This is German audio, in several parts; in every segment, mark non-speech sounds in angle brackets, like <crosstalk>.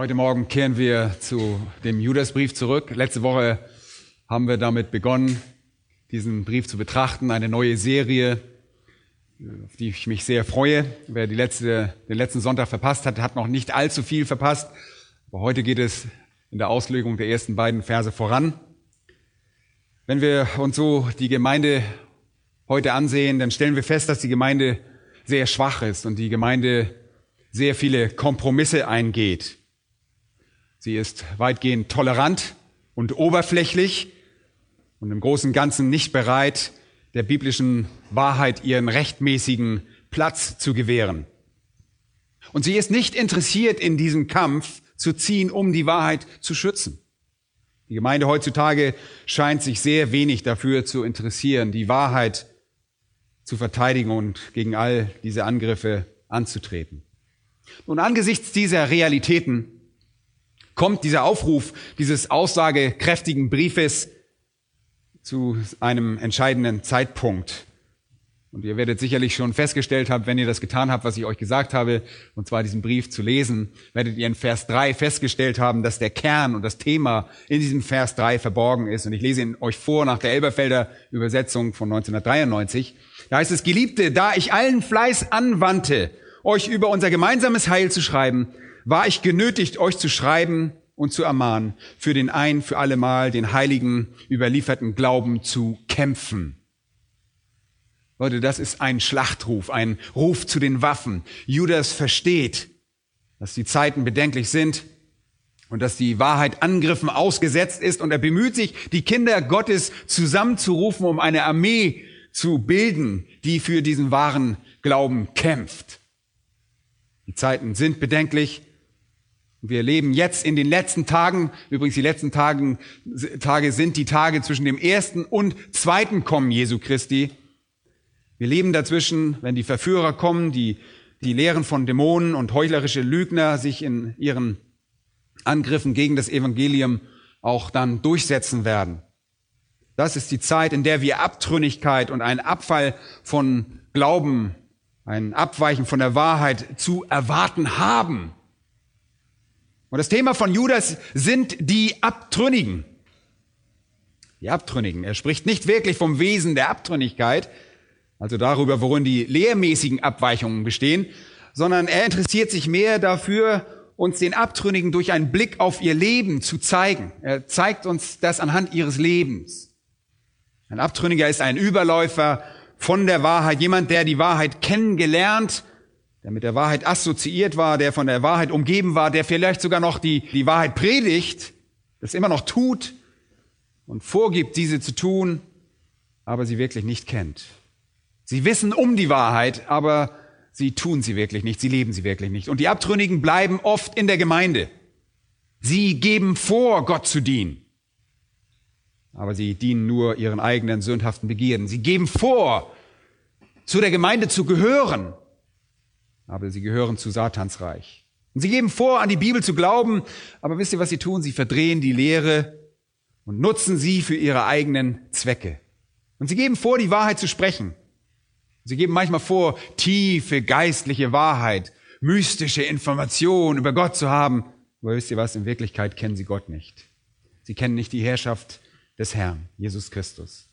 Heute Morgen kehren wir zu dem Judasbrief zurück. Letzte Woche haben wir damit begonnen, diesen Brief zu betrachten, eine neue Serie, auf die ich mich sehr freue. Wer die letzte, den letzten Sonntag verpasst hat, hat noch nicht allzu viel verpasst. Aber heute geht es in der Auslegung der ersten beiden Verse voran. Wenn wir uns so die Gemeinde heute ansehen, dann stellen wir fest, dass die Gemeinde sehr schwach ist und die Gemeinde sehr viele Kompromisse eingeht. Sie ist weitgehend tolerant und oberflächlich und im Großen und Ganzen nicht bereit, der biblischen Wahrheit ihren rechtmäßigen Platz zu gewähren. Und sie ist nicht interessiert in diesem Kampf zu ziehen, um die Wahrheit zu schützen. Die Gemeinde heutzutage scheint sich sehr wenig dafür zu interessieren, die Wahrheit zu verteidigen und gegen all diese Angriffe anzutreten. Und angesichts dieser Realitäten kommt dieser Aufruf dieses aussagekräftigen Briefes zu einem entscheidenden Zeitpunkt. Und ihr werdet sicherlich schon festgestellt haben, wenn ihr das getan habt, was ich euch gesagt habe, und zwar diesen Brief zu lesen, werdet ihr in Vers 3 festgestellt haben, dass der Kern und das Thema in diesem Vers 3 verborgen ist. Und ich lese ihn euch vor nach der Elberfelder Übersetzung von 1993. Da heißt es, Geliebte, da ich allen Fleiß anwandte, euch über unser gemeinsames Heil zu schreiben, war ich genötigt, euch zu schreiben und zu ermahnen, für den ein für allemal den heiligen überlieferten Glauben zu kämpfen Leute, das ist ein Schlachtruf, ein Ruf zu den Waffen. Judas versteht, dass die Zeiten bedenklich sind und dass die Wahrheit Angriffen ausgesetzt ist und er bemüht sich, die Kinder Gottes zusammenzurufen, um eine Armee zu bilden, die für diesen wahren Glauben kämpft. Die Zeiten sind bedenklich. Wir leben jetzt in den letzten Tagen, übrigens die letzten Tagen, Tage sind die Tage zwischen dem ersten und zweiten Kommen Jesu Christi. Wir leben dazwischen, wenn die Verführer kommen, die, die Lehren von Dämonen und heuchlerische Lügner sich in ihren Angriffen gegen das Evangelium auch dann durchsetzen werden. Das ist die Zeit, in der wir Abtrünnigkeit und einen Abfall von Glauben, ein Abweichen von der Wahrheit zu erwarten haben. Und das Thema von Judas sind die Abtrünnigen. Die Abtrünnigen. Er spricht nicht wirklich vom Wesen der Abtrünnigkeit, also darüber, worin die lehrmäßigen Abweichungen bestehen, sondern er interessiert sich mehr dafür, uns den Abtrünnigen durch einen Blick auf ihr Leben zu zeigen. Er zeigt uns das anhand ihres Lebens. Ein Abtrünniger ist ein Überläufer von der Wahrheit, jemand, der die Wahrheit kennengelernt, der mit der Wahrheit assoziiert war, der von der Wahrheit umgeben war, der vielleicht sogar noch die, die Wahrheit predigt, das immer noch tut und vorgibt, diese zu tun, aber sie wirklich nicht kennt. Sie wissen um die Wahrheit, aber sie tun sie wirklich nicht, sie leben sie wirklich nicht. Und die Abtrünnigen bleiben oft in der Gemeinde. Sie geben vor, Gott zu dienen. Aber sie dienen nur ihren eigenen sündhaften Begierden. Sie geben vor, zu der Gemeinde zu gehören. Aber sie gehören zu Satans Reich. Und sie geben vor, an die Bibel zu glauben. Aber wisst ihr, was sie tun? Sie verdrehen die Lehre und nutzen sie für ihre eigenen Zwecke. Und sie geben vor, die Wahrheit zu sprechen. Sie geben manchmal vor, tiefe geistliche Wahrheit, mystische Informationen über Gott zu haben. Aber wisst ihr was? In Wirklichkeit kennen sie Gott nicht. Sie kennen nicht die Herrschaft des Herrn, Jesus Christus.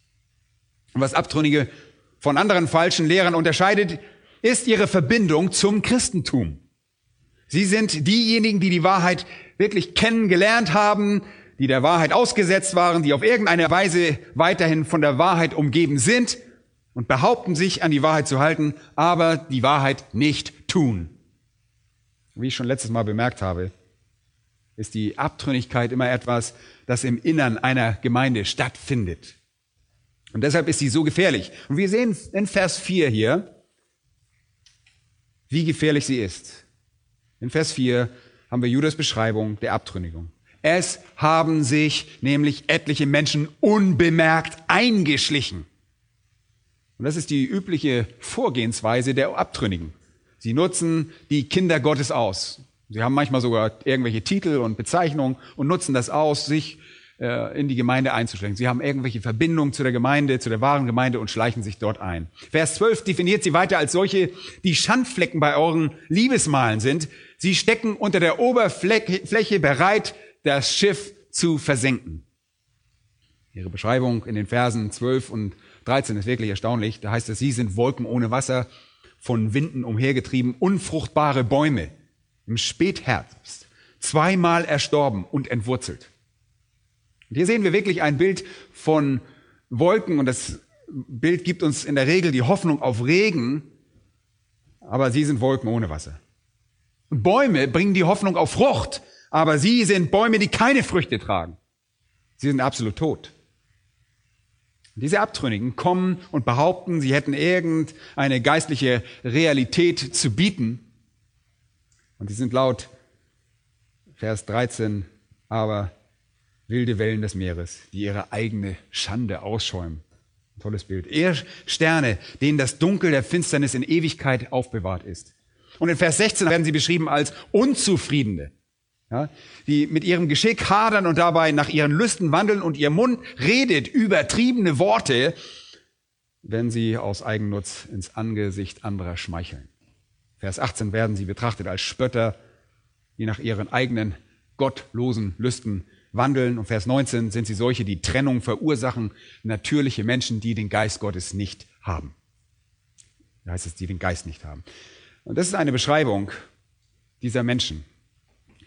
Und was Abtrünnige von anderen falschen Lehrern unterscheidet, ist ihre Verbindung zum Christentum. Sie sind diejenigen, die die Wahrheit wirklich kennengelernt haben, die der Wahrheit ausgesetzt waren, die auf irgendeine Weise weiterhin von der Wahrheit umgeben sind und behaupten sich an die Wahrheit zu halten, aber die Wahrheit nicht tun. Wie ich schon letztes Mal bemerkt habe, ist die Abtrünnigkeit immer etwas, das im Innern einer Gemeinde stattfindet. Und deshalb ist sie so gefährlich. Und wir sehen in Vers 4 hier, wie gefährlich sie ist. In Vers 4 haben wir Judas Beschreibung der Abtrünnigung. Es haben sich nämlich etliche Menschen unbemerkt eingeschlichen. Und das ist die übliche Vorgehensweise der Abtrünnigen. Sie nutzen die Kinder Gottes aus. Sie haben manchmal sogar irgendwelche Titel und Bezeichnungen und nutzen das aus, sich äh, in die Gemeinde einzuschleichen. Sie haben irgendwelche Verbindungen zu der Gemeinde, zu der wahren Gemeinde und schleichen sich dort ein. Vers 12 definiert sie weiter als solche, die Schandflecken bei euren Liebesmalen sind. Sie stecken unter der Oberfläche bereit, das Schiff zu versenken. Ihre Beschreibung in den Versen 12 und 13 ist wirklich erstaunlich. Da heißt es, sie sind Wolken ohne Wasser, von Winden umhergetrieben, unfruchtbare Bäume im Spätherbst, zweimal erstorben und entwurzelt. Und hier sehen wir wirklich ein Bild von Wolken und das Bild gibt uns in der Regel die Hoffnung auf Regen, aber sie sind Wolken ohne Wasser. Und Bäume bringen die Hoffnung auf Frucht, aber sie sind Bäume, die keine Früchte tragen. Sie sind absolut tot. Diese Abtrünnigen kommen und behaupten, sie hätten irgendeine geistliche Realität zu bieten. Und sie sind laut Vers 13 aber wilde Wellen des Meeres, die ihre eigene Schande ausschäumen. Tolles Bild. Eher Sterne, denen das Dunkel der Finsternis in Ewigkeit aufbewahrt ist. Und in Vers 16 werden sie beschrieben als Unzufriedene, ja, die mit ihrem Geschick hadern und dabei nach ihren Lüsten wandeln und ihr Mund redet übertriebene Worte, wenn sie aus Eigennutz ins Angesicht anderer schmeicheln. Vers 18 werden sie betrachtet als Spötter, die nach ihren eigenen gottlosen Lüsten wandeln. Und Vers 19 sind sie solche, die Trennung verursachen, natürliche Menschen, die den Geist Gottes nicht haben. Da heißt es, die den Geist nicht haben. Und das ist eine Beschreibung dieser Menschen.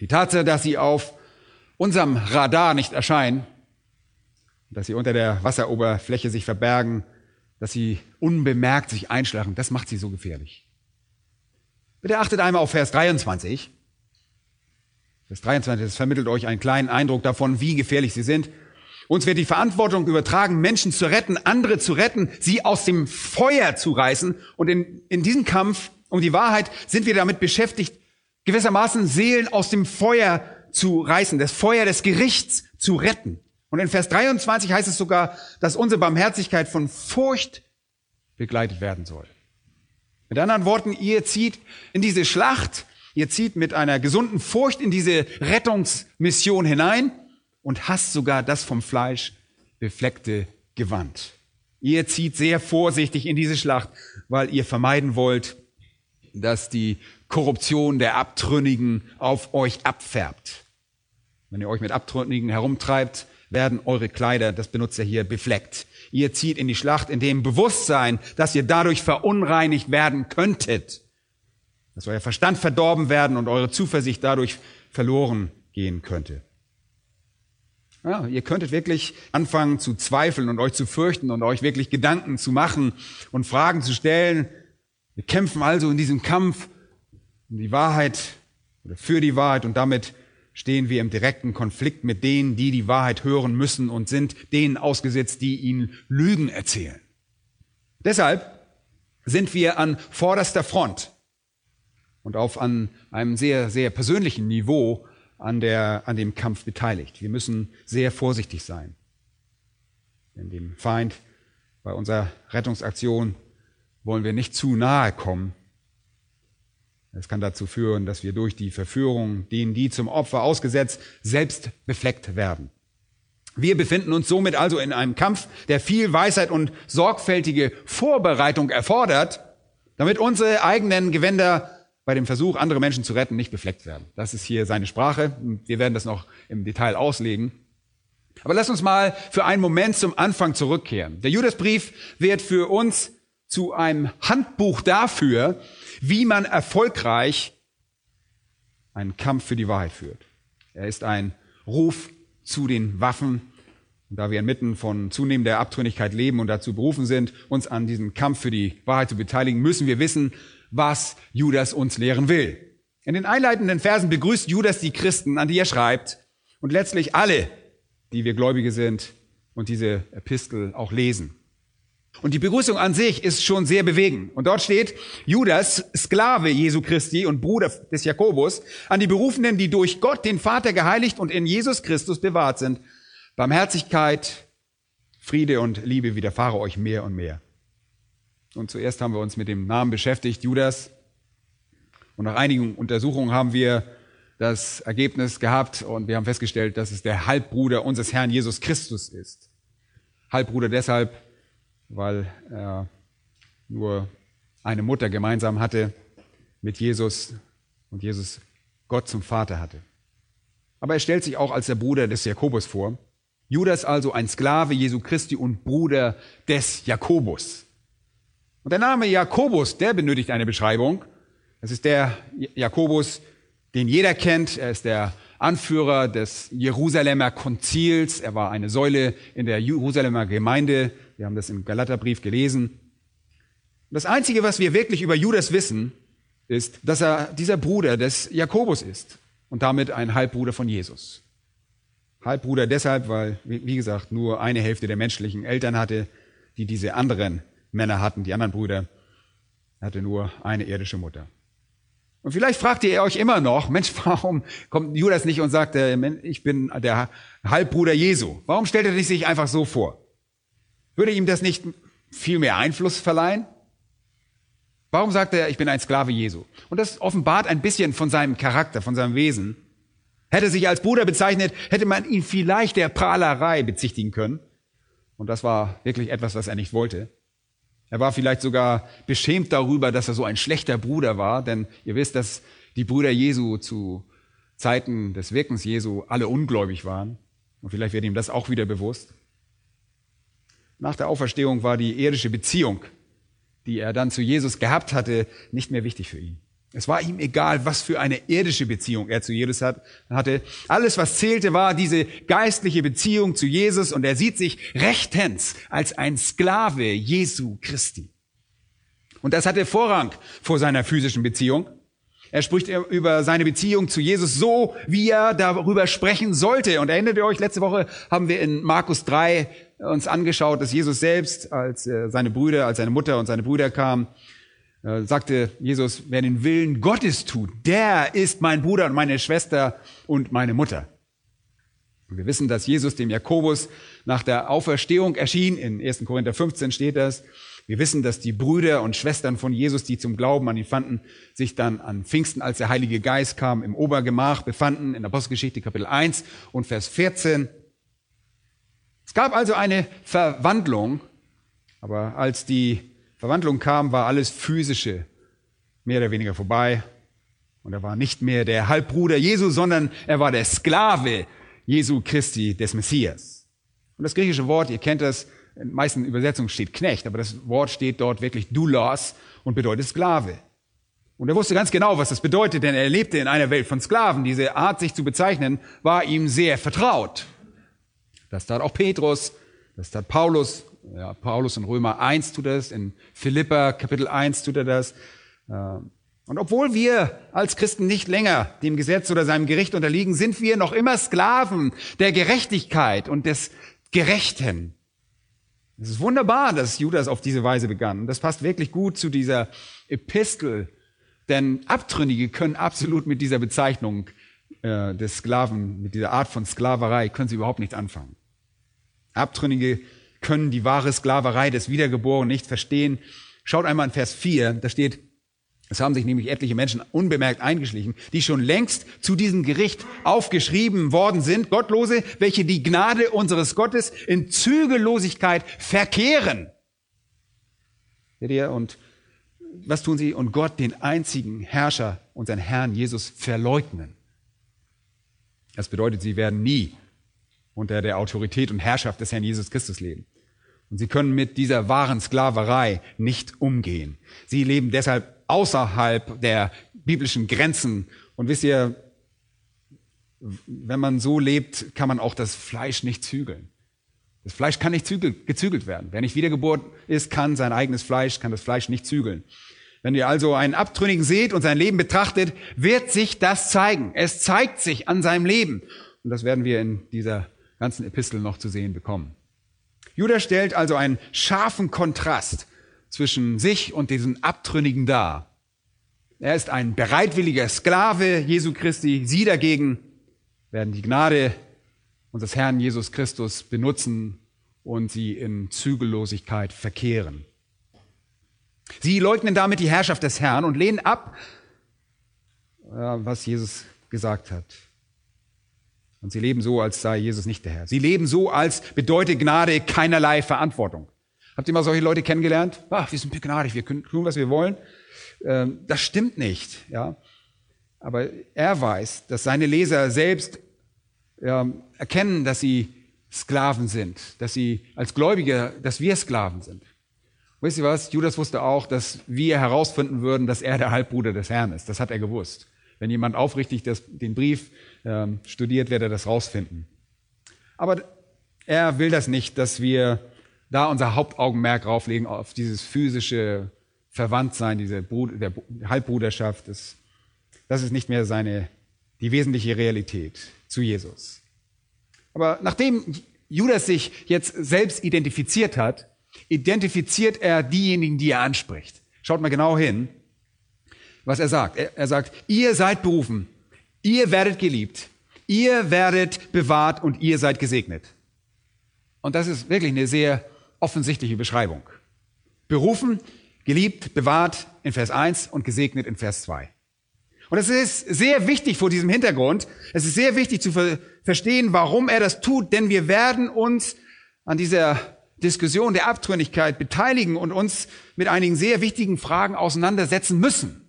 Die Tatsache, dass sie auf unserem Radar nicht erscheinen, dass sie unter der Wasseroberfläche sich verbergen, dass sie unbemerkt sich einschlagen, das macht sie so gefährlich. Bitte achtet einmal auf Vers 23. Vers 23, das vermittelt euch einen kleinen Eindruck davon, wie gefährlich sie sind. Uns wird die Verantwortung übertragen, Menschen zu retten, andere zu retten, sie aus dem Feuer zu reißen. Und in, in diesem Kampf um die Wahrheit sind wir damit beschäftigt, gewissermaßen Seelen aus dem Feuer zu reißen, das Feuer des Gerichts zu retten. Und in Vers 23 heißt es sogar, dass unsere Barmherzigkeit von Furcht begleitet werden soll. Mit anderen Worten, ihr zieht in diese Schlacht Ihr zieht mit einer gesunden Furcht in diese Rettungsmission hinein und hasst sogar das vom Fleisch befleckte Gewand. Ihr zieht sehr vorsichtig in diese Schlacht, weil ihr vermeiden wollt, dass die Korruption der Abtrünnigen auf euch abfärbt. Wenn ihr euch mit Abtrünnigen herumtreibt, werden eure Kleider, das benutzt er hier, befleckt. Ihr zieht in die Schlacht in dem Bewusstsein, dass ihr dadurch verunreinigt werden könntet dass euer Verstand verdorben werden und eure Zuversicht dadurch verloren gehen könnte. Ja, ihr könntet wirklich anfangen zu zweifeln und euch zu fürchten und euch wirklich Gedanken zu machen und Fragen zu stellen. Wir kämpfen also in diesem Kampf um die Wahrheit oder für die Wahrheit und damit stehen wir im direkten Konflikt mit denen, die die Wahrheit hören müssen und sind denen ausgesetzt, die ihnen Lügen erzählen. Deshalb sind wir an vorderster Front und auf an einem sehr, sehr persönlichen Niveau an, der, an dem Kampf beteiligt. Wir müssen sehr vorsichtig sein. Denn dem Feind bei unserer Rettungsaktion wollen wir nicht zu nahe kommen. Es kann dazu führen, dass wir durch die Verführung, denen die zum Opfer ausgesetzt, selbst befleckt werden. Wir befinden uns somit also in einem Kampf, der viel Weisheit und sorgfältige Vorbereitung erfordert, damit unsere eigenen Gewänder bei dem Versuch, andere Menschen zu retten, nicht befleckt werden. Das ist hier seine Sprache. Wir werden das noch im Detail auslegen. Aber lass uns mal für einen Moment zum Anfang zurückkehren. Der Judasbrief wird für uns zu einem Handbuch dafür, wie man erfolgreich einen Kampf für die Wahrheit führt. Er ist ein Ruf zu den Waffen. Und da wir inmitten von zunehmender Abtrünnigkeit leben und dazu berufen sind, uns an diesem Kampf für die Wahrheit zu beteiligen, müssen wir wissen, was Judas uns lehren will. In den einleitenden Versen begrüßt Judas die Christen, an die er schreibt, und letztlich alle, die wir Gläubige sind und diese Epistel auch lesen. Und die Begrüßung an sich ist schon sehr bewegend. Und dort steht, Judas, Sklave Jesu Christi und Bruder des Jakobus, an die Berufenen, die durch Gott, den Vater, geheiligt und in Jesus Christus bewahrt sind. Barmherzigkeit, Friede und Liebe widerfahre euch mehr und mehr. Und zuerst haben wir uns mit dem Namen beschäftigt, Judas. Und nach einigen Untersuchungen haben wir das Ergebnis gehabt und wir haben festgestellt, dass es der Halbbruder unseres Herrn Jesus Christus ist. Halbbruder deshalb, weil er nur eine Mutter gemeinsam hatte mit Jesus und Jesus Gott zum Vater hatte. Aber er stellt sich auch als der Bruder des Jakobus vor. Judas also ein Sklave Jesu Christi und Bruder des Jakobus. Und der Name Jakobus, der benötigt eine Beschreibung. Das ist der Jakobus, den jeder kennt. Er ist der Anführer des Jerusalemer Konzils. Er war eine Säule in der Jerusalemer Gemeinde. Wir haben das im Galaterbrief gelesen. Das Einzige, was wir wirklich über Judas wissen, ist, dass er dieser Bruder des Jakobus ist und damit ein Halbbruder von Jesus. Halbbruder deshalb, weil, wie gesagt, nur eine Hälfte der menschlichen Eltern hatte, die diese anderen Männer hatten, die anderen Brüder. Er hatte nur eine irdische Mutter. Und vielleicht fragt ihr euch immer noch, <laughs> Mensch, warum kommt Judas nicht und sagt, äh, ich bin der Halbbruder Jesu? Warum stellt er sich einfach so vor? Würde ihm das nicht viel mehr Einfluss verleihen? Warum sagt er, ich bin ein Sklave Jesu? Und das offenbart ein bisschen von seinem Charakter, von seinem Wesen. Hätte sich als Bruder bezeichnet, hätte man ihn vielleicht der Prahlerei bezichtigen können. Und das war wirklich etwas, was er nicht wollte. Er war vielleicht sogar beschämt darüber, dass er so ein schlechter Bruder war, denn ihr wisst, dass die Brüder Jesu zu Zeiten des Wirkens Jesu alle ungläubig waren. Und vielleicht wird ihm das auch wieder bewusst. Nach der Auferstehung war die irdische Beziehung, die er dann zu Jesus gehabt hatte, nicht mehr wichtig für ihn. Es war ihm egal, was für eine irdische Beziehung er zu Jesus hatte. Alles, was zählte, war diese geistliche Beziehung zu Jesus und er sieht sich rechtens als ein Sklave Jesu Christi. Und das hatte Vorrang vor seiner physischen Beziehung. Er spricht über seine Beziehung zu Jesus so, wie er darüber sprechen sollte. Und erinnert ihr euch, letzte Woche haben wir in Markus 3 uns angeschaut, dass Jesus selbst, als äh, seine Brüder, als seine Mutter und seine Brüder kamen, äh, sagte Jesus, wer den Willen Gottes tut, der ist mein Bruder und meine Schwester und meine Mutter. Und wir wissen, dass Jesus dem Jakobus nach der Auferstehung erschien. In 1. Korinther 15 steht das. Wir wissen, dass die Brüder und Schwestern von Jesus, die zum Glauben an ihn fanden, sich dann an Pfingsten, als der Heilige Geist kam, im Obergemach befanden, in Apostelgeschichte Kapitel 1 und Vers 14. Es gab also eine Verwandlung, aber als die Verwandlung kam, war alles Physische mehr oder weniger vorbei. Und er war nicht mehr der Halbbruder Jesu, sondern er war der Sklave Jesu Christi des Messias. Und das griechische Wort, ihr kennt das, in meisten Übersetzungen steht Knecht, aber das Wort steht dort wirklich Doulos und bedeutet Sklave. Und er wusste ganz genau, was das bedeutet, denn er lebte in einer Welt von Sklaven. Diese Art, sich zu bezeichnen, war ihm sehr vertraut. Das tat auch Petrus, das tat Paulus ja, Paulus in Römer 1 tut das, in Philippa Kapitel 1 tut er das. Ähm, und obwohl wir als Christen nicht länger dem Gesetz oder seinem Gericht unterliegen, sind wir noch immer Sklaven der Gerechtigkeit und des Gerechten. Es ist wunderbar, dass Judas auf diese Weise begann. Das passt wirklich gut zu dieser Epistel, denn Abtrünnige können absolut mit dieser Bezeichnung äh, des Sklaven, mit dieser Art von Sklaverei, können sie überhaupt nichts anfangen. Abtrünnige können die wahre Sklaverei des Wiedergeborenen nicht verstehen. Schaut einmal in Vers 4, da steht, es haben sich nämlich etliche Menschen unbemerkt eingeschlichen, die schon längst zu diesem Gericht aufgeschrieben worden sind, Gottlose, welche die Gnade unseres Gottes in Zügellosigkeit verkehren. Seht ihr? Und was tun sie? Und Gott, den einzigen Herrscher, unseren Herrn Jesus, verleugnen. Das bedeutet, sie werden nie unter der Autorität und Herrschaft des Herrn Jesus Christus leben. Und sie können mit dieser wahren Sklaverei nicht umgehen. Sie leben deshalb außerhalb der biblischen Grenzen. Und wisst ihr, wenn man so lebt, kann man auch das Fleisch nicht zügeln. Das Fleisch kann nicht gezügelt werden. Wer nicht wiedergeboren ist, kann sein eigenes Fleisch, kann das Fleisch nicht zügeln. Wenn ihr also einen Abtrünnigen seht und sein Leben betrachtet, wird sich das zeigen. Es zeigt sich an seinem Leben. Und das werden wir in dieser ganzen Epistel noch zu sehen bekommen. Judas stellt also einen scharfen Kontrast zwischen sich und diesen Abtrünnigen dar. Er ist ein bereitwilliger Sklave Jesu Christi. Sie dagegen werden die Gnade unseres Herrn Jesus Christus benutzen und sie in Zügellosigkeit verkehren. Sie leugnen damit die Herrschaft des Herrn und lehnen ab, was Jesus gesagt hat. Und sie leben so, als sei Jesus nicht der Herr. Sie leben so, als bedeutet Gnade keinerlei Verantwortung. Habt ihr mal solche Leute kennengelernt? Ach, wir sind begnadigt, wir können tun, was wir wollen. Ähm, das stimmt nicht, ja. Aber er weiß, dass seine Leser selbst ja, erkennen, dass sie Sklaven sind, dass sie als Gläubige, dass wir Sklaven sind. wisst ihr was? Judas wusste auch, dass wir herausfinden würden, dass er der Halbbruder des Herrn ist. Das hat er gewusst. Wenn jemand aufrichtig das, den Brief ähm, studiert, wird er das rausfinden. Aber er will das nicht, dass wir da unser Hauptaugenmerk drauflegen auf dieses physische Verwandtsein, diese Bruder, der Halbbruderschaft. Das, das ist nicht mehr seine, die wesentliche Realität zu Jesus. Aber nachdem Judas sich jetzt selbst identifiziert hat, identifiziert er diejenigen, die er anspricht. Schaut mal genau hin, was er sagt. Er, er sagt, ihr seid berufen, ihr werdet geliebt, ihr werdet bewahrt und ihr seid gesegnet. Und das ist wirklich eine sehr offensichtliche Beschreibung. Berufen, geliebt, bewahrt in Vers 1 und gesegnet in Vers 2. Und es ist sehr wichtig vor diesem Hintergrund, es ist sehr wichtig zu ver verstehen, warum er das tut, denn wir werden uns an dieser Diskussion der Abtrünnigkeit beteiligen und uns mit einigen sehr wichtigen Fragen auseinandersetzen müssen.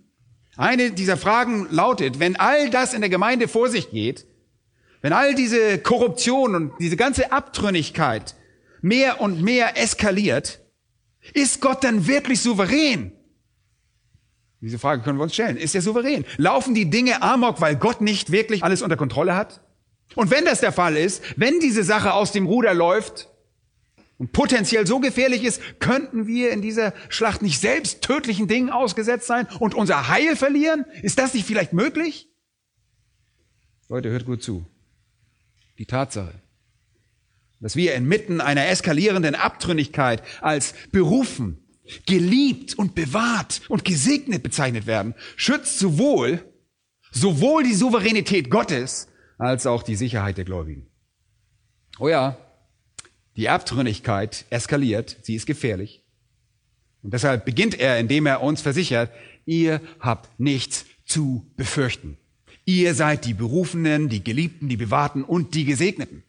Eine dieser Fragen lautet, wenn all das in der Gemeinde vor sich geht, wenn all diese Korruption und diese ganze Abtrünnigkeit mehr und mehr eskaliert, ist Gott dann wirklich souverän? Diese Frage können wir uns stellen. Ist er souverän? Laufen die Dinge amok, weil Gott nicht wirklich alles unter Kontrolle hat? Und wenn das der Fall ist, wenn diese Sache aus dem Ruder läuft und potenziell so gefährlich ist, könnten wir in dieser Schlacht nicht selbst tödlichen Dingen ausgesetzt sein und unser Heil verlieren? Ist das nicht vielleicht möglich? Leute, hört gut zu. Die Tatsache, dass wir inmitten einer eskalierenden Abtrünnigkeit als berufen, geliebt und bewahrt und gesegnet bezeichnet werden, schützt sowohl, sowohl die Souveränität Gottes als auch die Sicherheit der Gläubigen. Oh ja, die Abtrünnigkeit eskaliert, sie ist gefährlich. Und deshalb beginnt er, indem er uns versichert, ihr habt nichts zu befürchten. Ihr seid die Berufenen, die Geliebten, die Bewahrten und die Gesegneten.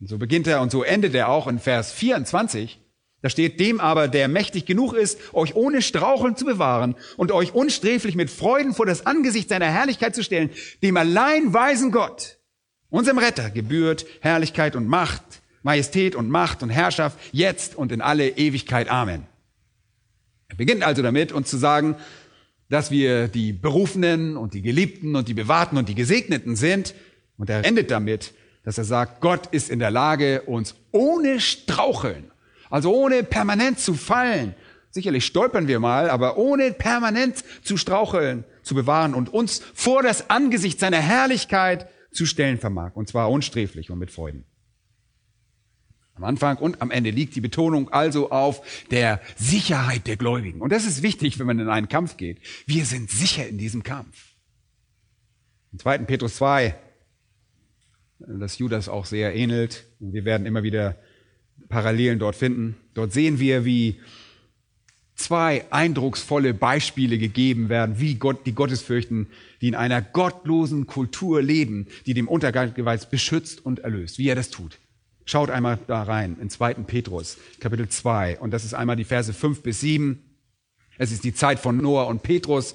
Und so beginnt er und so endet er auch in Vers 24. Da steht, dem aber, der mächtig genug ist, euch ohne Straucheln zu bewahren und euch unsträflich mit Freuden vor das Angesicht seiner Herrlichkeit zu stellen, dem allein weisen Gott, unserem Retter, gebührt Herrlichkeit und Macht, Majestät und Macht und Herrschaft, jetzt und in alle Ewigkeit. Amen. Er beginnt also damit, uns zu sagen, dass wir die Berufenen und die Geliebten und die Bewahrten und die Gesegneten sind. Und er endet damit, dass er sagt, Gott ist in der Lage, uns ohne Straucheln also ohne permanent zu fallen. Sicherlich stolpern wir mal, aber ohne permanent zu straucheln, zu bewahren und uns vor das Angesicht seiner Herrlichkeit zu stellen vermag. Und zwar unsträflich und mit Freuden. Am Anfang und am Ende liegt die Betonung also auf der Sicherheit der Gläubigen. Und das ist wichtig, wenn man in einen Kampf geht. Wir sind sicher in diesem Kampf. Im 2. Petrus 2, das Judas auch sehr ähnelt. Und wir werden immer wieder Parallelen dort finden. Dort sehen wir, wie zwei eindrucksvolle Beispiele gegeben werden, wie Gott, die Gottesfürchten, die in einer gottlosen Kultur leben, die dem Untergang beschützt und erlöst, wie er das tut. Schaut einmal da rein, in 2. Petrus, Kapitel 2. Und das ist einmal die Verse 5 bis 7. Es ist die Zeit von Noah und Petrus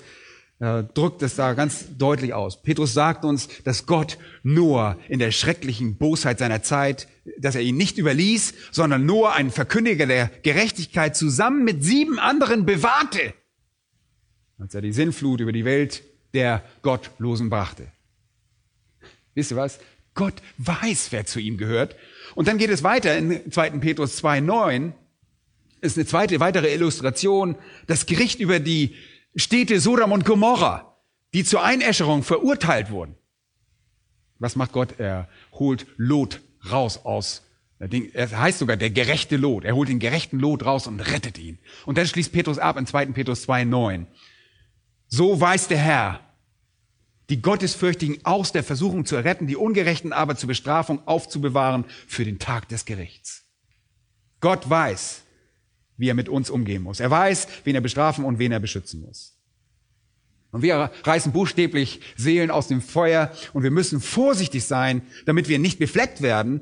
äh, drückt es da ganz deutlich aus. Petrus sagt uns, dass Gott Noah in der schrecklichen Bosheit seiner Zeit, dass er ihn nicht überließ, sondern Noah, ein Verkündiger der Gerechtigkeit, zusammen mit sieben anderen bewahrte, als er die Sinnflut über die Welt der Gottlosen brachte. Wisst ihr was? Gott weiß, wer zu ihm gehört. Und dann geht es weiter in 2. Petrus 2.9. Ist eine zweite, weitere Illustration. Das Gericht über die Städte Sodom und Gomorra, die zur Einäscherung verurteilt wurden. Was macht Gott? Er holt Lot raus aus Er heißt sogar der gerechte Lot. Er holt den gerechten Lot raus und rettet ihn. Und dann schließt Petrus ab in 2. Petrus 2,9. So weiß der Herr, die Gottesfürchtigen aus der Versuchung zu erretten, die Ungerechten aber zur Bestrafung aufzubewahren für den Tag des Gerichts. Gott weiß, wie er mit uns umgehen muss. Er weiß, wen er bestrafen und wen er beschützen muss. Und wir reißen buchstäblich Seelen aus dem Feuer und wir müssen vorsichtig sein, damit wir nicht befleckt werden,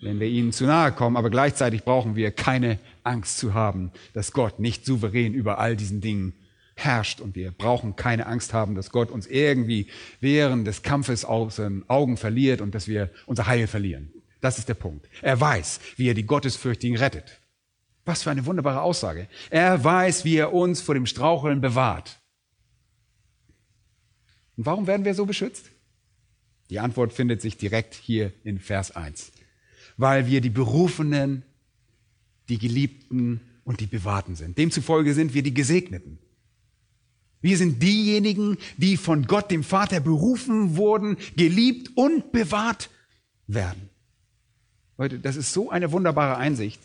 wenn wir ihnen zu nahe kommen. Aber gleichzeitig brauchen wir keine Angst zu haben, dass Gott nicht souverän über all diesen Dingen herrscht. Und wir brauchen keine Angst haben, dass Gott uns irgendwie während des Kampfes aus den Augen verliert und dass wir unser Heil verlieren. Das ist der Punkt. Er weiß, wie er die Gottesfürchtigen rettet. Was für eine wunderbare Aussage. Er weiß, wie er uns vor dem Straucheln bewahrt. Und warum werden wir so beschützt? Die Antwort findet sich direkt hier in Vers 1. Weil wir die Berufenen, die Geliebten und die Bewahrten sind. Demzufolge sind wir die Gesegneten. Wir sind diejenigen, die von Gott, dem Vater, berufen wurden, geliebt und bewahrt werden. Leute, das ist so eine wunderbare Einsicht.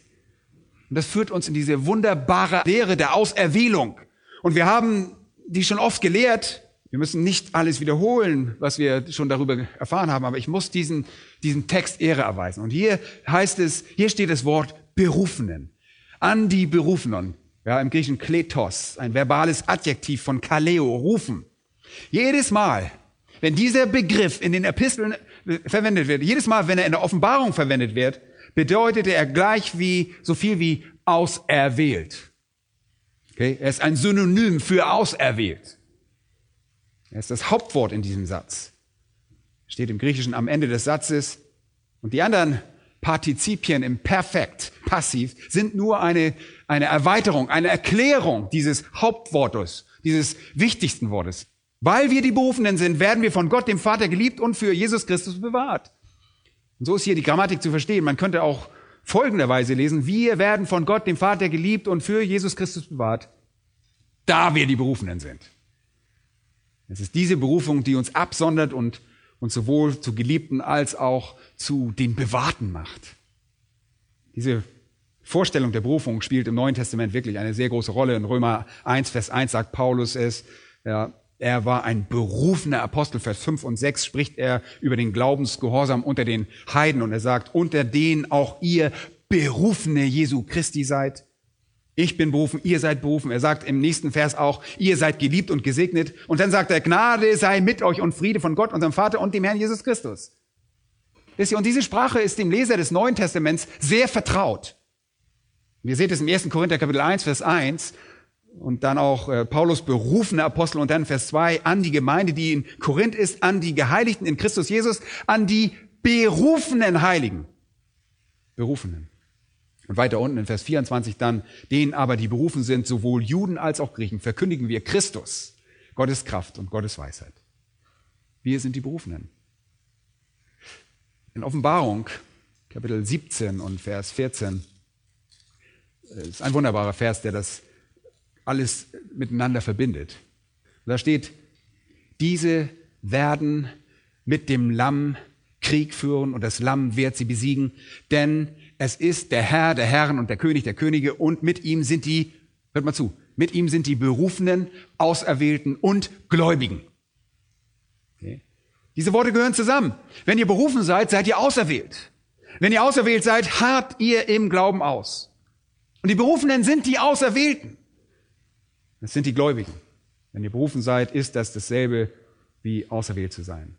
Und das führt uns in diese wunderbare Lehre der Auserwählung. Und wir haben die schon oft gelehrt. Wir müssen nicht alles wiederholen, was wir schon darüber erfahren haben, aber ich muss diesen, diesen Text Ehre erweisen. Und hier heißt es, hier steht das Wort Berufenen. An die Berufenen. Ja, im Griechischen Kletos, ein verbales Adjektiv von Kaleo, rufen. Jedes Mal, wenn dieser Begriff in den Episteln verwendet wird, jedes Mal, wenn er in der Offenbarung verwendet wird, bedeutet er gleich wie, so viel wie auserwählt. Okay? Er ist ein Synonym für auserwählt. Er ist das Hauptwort in diesem Satz. Steht im Griechischen am Ende des Satzes. Und die anderen Partizipien im Perfekt, passiv, sind nur eine, eine Erweiterung, eine Erklärung dieses Hauptwortes, dieses wichtigsten Wortes. Weil wir die Berufenen sind, werden wir von Gott, dem Vater, geliebt und für Jesus Christus bewahrt. Und so ist hier die Grammatik zu verstehen. Man könnte auch folgenderweise lesen, wir werden von Gott, dem Vater, geliebt und für Jesus Christus bewahrt, da wir die Berufenen sind. Es ist diese Berufung, die uns absondert und uns sowohl zu Geliebten als auch zu den Bewahrten macht. Diese Vorstellung der Berufung spielt im Neuen Testament wirklich eine sehr große Rolle. In Römer 1, Vers 1 sagt Paulus es, ja, er war ein berufener Apostel. Vers 5 und 6 spricht er über den Glaubensgehorsam unter den Heiden und er sagt, unter denen auch ihr berufene Jesu Christi seid. Ich bin berufen, ihr seid berufen. Er sagt im nächsten Vers auch, ihr seid geliebt und gesegnet. Und dann sagt er, Gnade sei mit euch und Friede von Gott, unserem Vater und dem Herrn Jesus Christus. Und diese Sprache ist dem Leser des Neuen Testaments sehr vertraut. Wir seht es im 1. Korinther Kapitel 1, Vers 1 und dann auch äh, Paulus berufene Apostel und dann Vers 2 an die Gemeinde, die in Korinth ist, an die Geheiligten in Christus Jesus, an die berufenen Heiligen. Berufenen. Und weiter unten in Vers 24 dann, denen aber, die berufen sind, sowohl Juden als auch Griechen, verkündigen wir Christus, Gottes Kraft und Gottes Weisheit. Wir sind die Berufenen. In Offenbarung, Kapitel 17 und Vers 14, äh, ist ein wunderbarer Vers, der das alles miteinander verbindet. Da steht, diese werden mit dem Lamm Krieg führen und das Lamm wird sie besiegen, denn es ist der Herr der Herren und der König der Könige und mit ihm sind die, hört mal zu, mit ihm sind die Berufenen, Auserwählten und Gläubigen. Okay. Diese Worte gehören zusammen. Wenn ihr berufen seid, seid ihr auserwählt. Wenn ihr auserwählt seid, harrt ihr im Glauben aus. Und die Berufenen sind die Auserwählten. Das sind die Gläubigen. Wenn ihr berufen seid, ist das dasselbe wie auserwählt zu sein.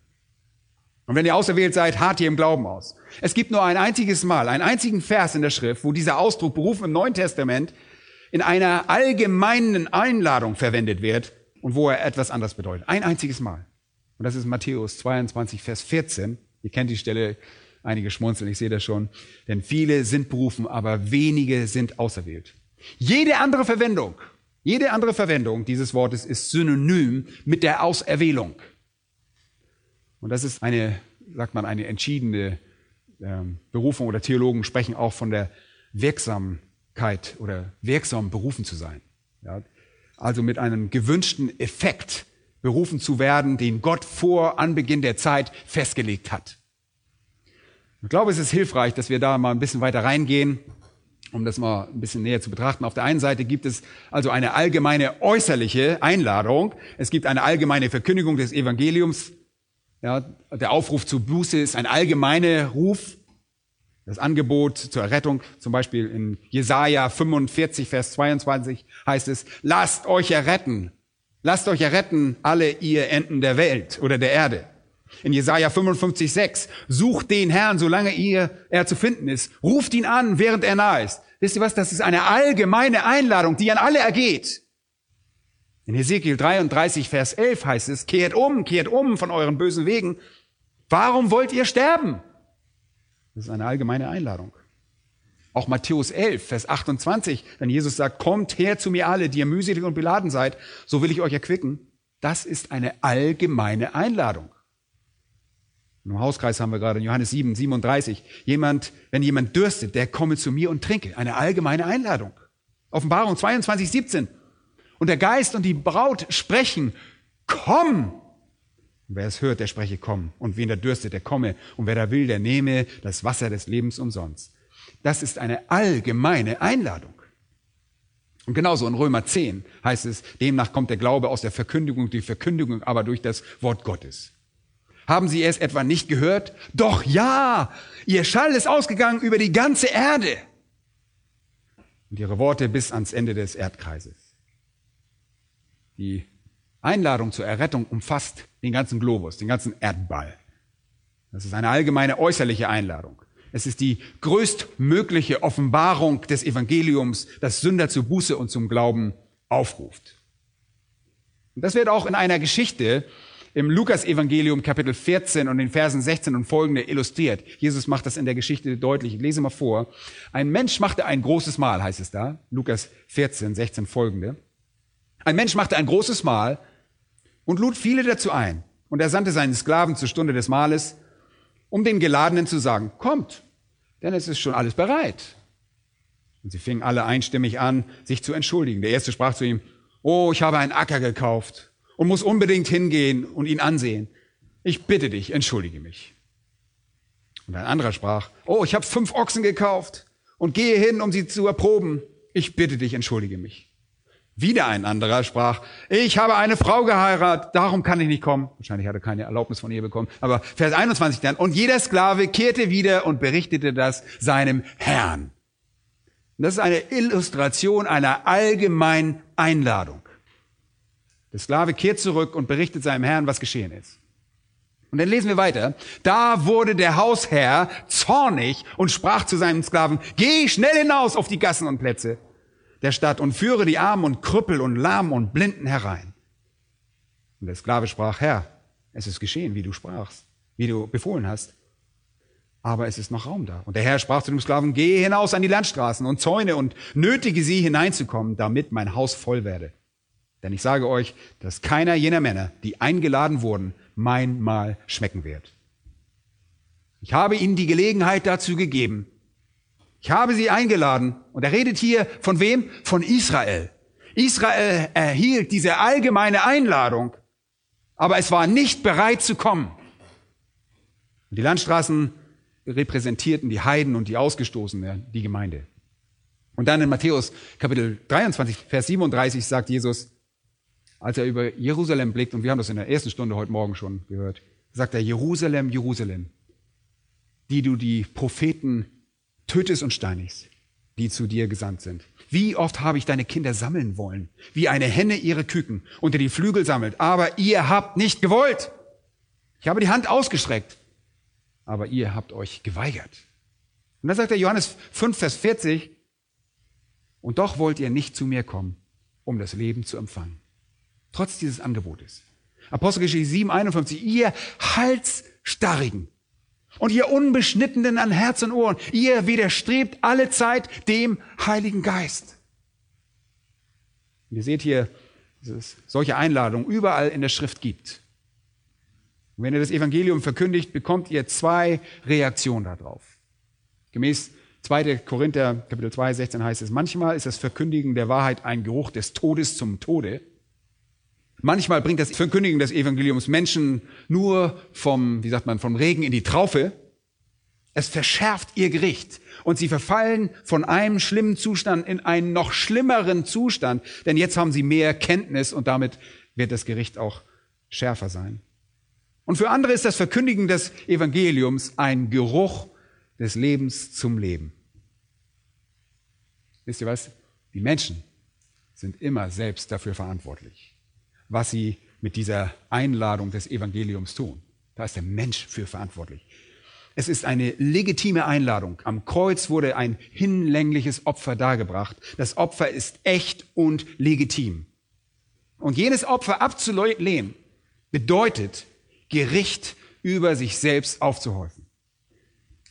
Und wenn ihr auserwählt seid, hart ihr im Glauben aus. Es gibt nur ein einziges Mal, einen einzigen Vers in der Schrift, wo dieser Ausdruck berufen im Neuen Testament in einer allgemeinen Einladung verwendet wird und wo er etwas anderes bedeutet. Ein einziges Mal. Und das ist Matthäus 22, Vers 14. Ihr kennt die Stelle, einige schmunzeln, ich sehe das schon. Denn viele sind berufen, aber wenige sind auserwählt. Jede andere Verwendung jede andere Verwendung dieses Wortes ist synonym mit der Auserwählung. Und das ist eine, sagt man, eine entschiedene ähm, Berufung oder Theologen sprechen auch von der Wirksamkeit oder wirksam berufen zu sein. Ja? Also mit einem gewünschten Effekt berufen zu werden, den Gott vor Anbeginn der Zeit festgelegt hat. Ich glaube, es ist hilfreich, dass wir da mal ein bisschen weiter reingehen, um das mal ein bisschen näher zu betrachten. Auf der einen Seite gibt es also eine allgemeine äußerliche Einladung. Es gibt eine allgemeine Verkündigung des Evangeliums. Ja, der Aufruf zu Buße ist ein allgemeiner Ruf. Das Angebot zur Errettung, zum Beispiel in Jesaja 45, Vers 22 heißt es, lasst euch erretten. Lasst euch erretten, alle ihr Enden der Welt oder der Erde. In Jesaja 55, 6, sucht den Herrn, solange ihr, er zu finden ist. Ruft ihn an, während er nahe ist. Wisst ihr was? Das ist eine allgemeine Einladung, die an alle ergeht. In Hesekiel 33, Vers 11 heißt es, kehrt um, kehrt um von euren bösen Wegen. Warum wollt ihr sterben? Das ist eine allgemeine Einladung. Auch Matthäus 11, Vers 28, wenn Jesus sagt, kommt her zu mir alle, die ihr mühselig und beladen seid, so will ich euch erquicken. Das ist eine allgemeine Einladung. Im Hauskreis haben wir gerade in Johannes 7, 37. Jemand, wenn jemand dürstet, der komme zu mir und trinke. Eine allgemeine Einladung. Offenbarung 22, 17. Und der Geist und die Braut sprechen, komm. Und wer es hört, der spreche, komm. Und wen der dürstet, der komme. Und wer da will, der nehme das Wasser des Lebens umsonst. Das ist eine allgemeine Einladung. Und genauso in Römer 10 heißt es, demnach kommt der Glaube aus der Verkündigung, die Verkündigung aber durch das Wort Gottes. Haben Sie es etwa nicht gehört? Doch ja, Ihr Schall ist ausgegangen über die ganze Erde. Und Ihre Worte bis ans Ende des Erdkreises. Die Einladung zur Errettung umfasst den ganzen Globus, den ganzen Erdball. Das ist eine allgemeine äußerliche Einladung. Es ist die größtmögliche Offenbarung des Evangeliums, das Sünder zur Buße und zum Glauben aufruft. Und das wird auch in einer Geschichte im Lukas-Evangelium Kapitel 14 und den Versen 16 und folgende illustriert. Jesus macht das in der Geschichte deutlich. Ich lese mal vor. Ein Mensch machte ein großes Mahl, heißt es da. Lukas 14, 16 folgende. Ein Mensch machte ein großes Mahl und lud viele dazu ein. Und er sandte seinen Sklaven zur Stunde des Mahles, um den Geladenen zu sagen, kommt, denn es ist schon alles bereit. Und sie fingen alle einstimmig an, sich zu entschuldigen. Der erste sprach zu ihm, oh, ich habe einen Acker gekauft und muss unbedingt hingehen und ihn ansehen. Ich bitte dich, entschuldige mich. Und ein anderer sprach, oh, ich habe fünf Ochsen gekauft und gehe hin, um sie zu erproben. Ich bitte dich, entschuldige mich. Wieder ein anderer sprach, ich habe eine Frau geheiratet, darum kann ich nicht kommen. Wahrscheinlich hatte er keine Erlaubnis von ihr bekommen. Aber Vers 21 dann, und jeder Sklave kehrte wieder und berichtete das seinem Herrn. Und das ist eine Illustration einer allgemeinen Einladung. Der Sklave kehrt zurück und berichtet seinem Herrn, was geschehen ist. Und dann lesen wir weiter. Da wurde der Hausherr zornig und sprach zu seinem Sklaven, geh schnell hinaus auf die Gassen und Plätze der Stadt und führe die Armen und Krüppel und Lahmen und Blinden herein. Und der Sklave sprach, Herr, es ist geschehen, wie du sprachst, wie du befohlen hast. Aber es ist noch Raum da. Und der Herr sprach zu dem Sklaven, gehe hinaus an die Landstraßen und Zäune und nötige sie hineinzukommen, damit mein Haus voll werde. Denn ich sage euch, dass keiner jener Männer, die eingeladen wurden, mein Mahl schmecken wird. Ich habe ihnen die Gelegenheit dazu gegeben. Ich habe sie eingeladen. Und er redet hier von wem? Von Israel. Israel erhielt diese allgemeine Einladung, aber es war nicht bereit zu kommen. Und die Landstraßen repräsentierten die Heiden und die Ausgestoßenen, die Gemeinde. Und dann in Matthäus Kapitel 23, Vers 37 sagt Jesus, als er über Jerusalem blickt, und wir haben das in der ersten Stunde heute Morgen schon gehört, sagt er, Jerusalem, Jerusalem, die du die Propheten tötest und steinigst, die zu dir gesandt sind. Wie oft habe ich deine Kinder sammeln wollen, wie eine Henne ihre Küken unter die Flügel sammelt, aber ihr habt nicht gewollt. Ich habe die Hand ausgestreckt, aber ihr habt euch geweigert. Und dann sagt der Johannes 5, Vers 40, und doch wollt ihr nicht zu mir kommen, um das Leben zu empfangen trotz dieses Angebotes. Apostelgeschichte 7, 51, ihr Halsstarrigen und ihr Unbeschnittenen an Herz und Ohren, ihr widerstrebt alle Zeit dem Heiligen Geist. Und ihr seht hier, dass es solche Einladungen überall in der Schrift gibt. Und wenn ihr das Evangelium verkündigt, bekommt ihr zwei Reaktionen darauf. Gemäß 2. Korinther Kapitel 2, 16 heißt es, manchmal ist das Verkündigen der Wahrheit ein Geruch des Todes zum Tode. Manchmal bringt das Verkündigen des Evangeliums Menschen nur vom, wie sagt man, vom Regen in die Traufe. Es verschärft ihr Gericht. Und sie verfallen von einem schlimmen Zustand in einen noch schlimmeren Zustand, denn jetzt haben sie mehr Kenntnis und damit wird das Gericht auch schärfer sein. Und für andere ist das Verkündigen des Evangeliums ein Geruch des Lebens zum Leben. Wisst ihr was? Die Menschen sind immer selbst dafür verantwortlich, was sie mit dieser Einladung des Evangeliums tun. Da ist der Mensch für verantwortlich. Es ist eine legitime Einladung. Am Kreuz wurde ein hinlängliches Opfer dargebracht. Das Opfer ist echt und legitim. Und jenes Opfer abzulehnen bedeutet, Gericht über sich selbst aufzuhäufen.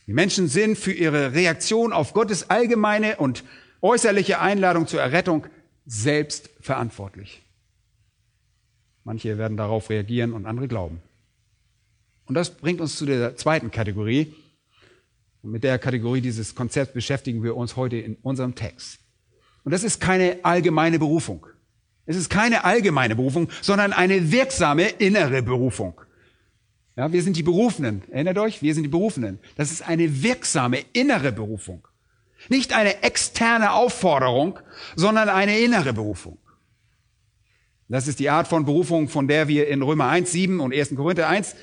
Die Menschen sind für ihre Reaktion auf Gottes allgemeine und äußerliche Einladung zur Errettung selbst verantwortlich. Manche werden darauf reagieren und andere glauben. Und das bringt uns zu der zweiten Kategorie. Und mit der Kategorie dieses Konzepts beschäftigen wir uns heute in unserem Text. Und das ist keine allgemeine Berufung. Es ist keine allgemeine Berufung, sondern eine wirksame innere Berufung. Ja, wir sind die Berufenen. Erinnert euch? Wir sind die Berufenen. Das ist eine wirksame innere Berufung. Nicht eine externe Aufforderung, sondern eine innere Berufung. Das ist die Art von Berufung, von der wir in Römer 1, 7 und 1. Korinther 1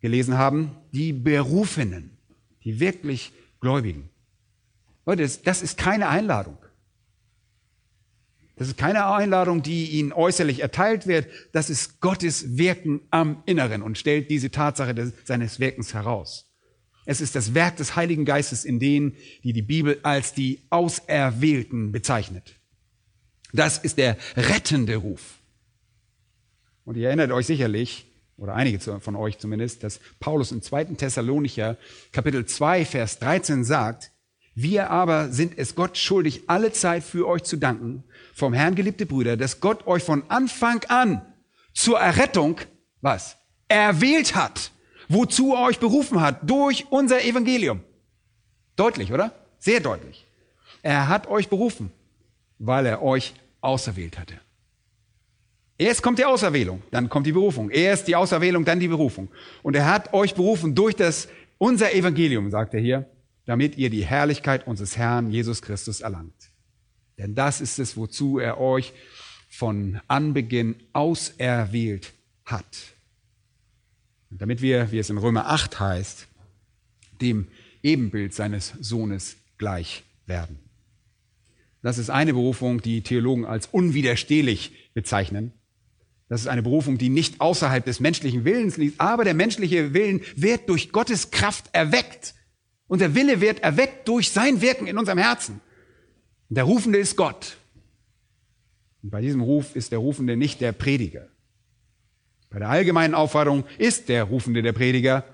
gelesen haben. Die Berufenen, die wirklich Gläubigen. Leute, das ist keine Einladung. Das ist keine Einladung, die ihnen äußerlich erteilt wird. Das ist Gottes Wirken am Inneren und stellt diese Tatsache des, seines Wirkens heraus. Es ist das Werk des Heiligen Geistes in denen, die die Bibel als die Auserwählten bezeichnet. Das ist der rettende Ruf. Und ihr erinnert euch sicherlich, oder einige von euch zumindest, dass Paulus im 2. Thessalonicher Kapitel 2, Vers 13 sagt, wir aber sind es Gott schuldig, alle Zeit für euch zu danken, vom Herrn geliebte Brüder, dass Gott euch von Anfang an zur Errettung, was? Erwählt hat, wozu er euch berufen hat, durch unser Evangelium. Deutlich, oder? Sehr deutlich. Er hat euch berufen, weil er euch auserwählt hatte. Erst kommt die Auserwählung, dann kommt die Berufung. Erst die Auserwählung, dann die Berufung. Und er hat euch berufen durch das, unser Evangelium, sagt er hier, damit ihr die Herrlichkeit unseres Herrn Jesus Christus erlangt. Denn das ist es, wozu er euch von Anbeginn auserwählt hat. Und damit wir, wie es in Römer 8 heißt, dem Ebenbild seines Sohnes gleich werden. Das ist eine Berufung, die Theologen als unwiderstehlich bezeichnen. Das ist eine Berufung, die nicht außerhalb des menschlichen Willens liegt, aber der menschliche Willen wird durch Gottes Kraft erweckt. Und der Wille wird erweckt durch sein Wirken in unserem Herzen. Und der Rufende ist Gott. Und bei diesem Ruf ist der Rufende nicht der Prediger. Bei der allgemeinen Aufforderung ist der Rufende der Prediger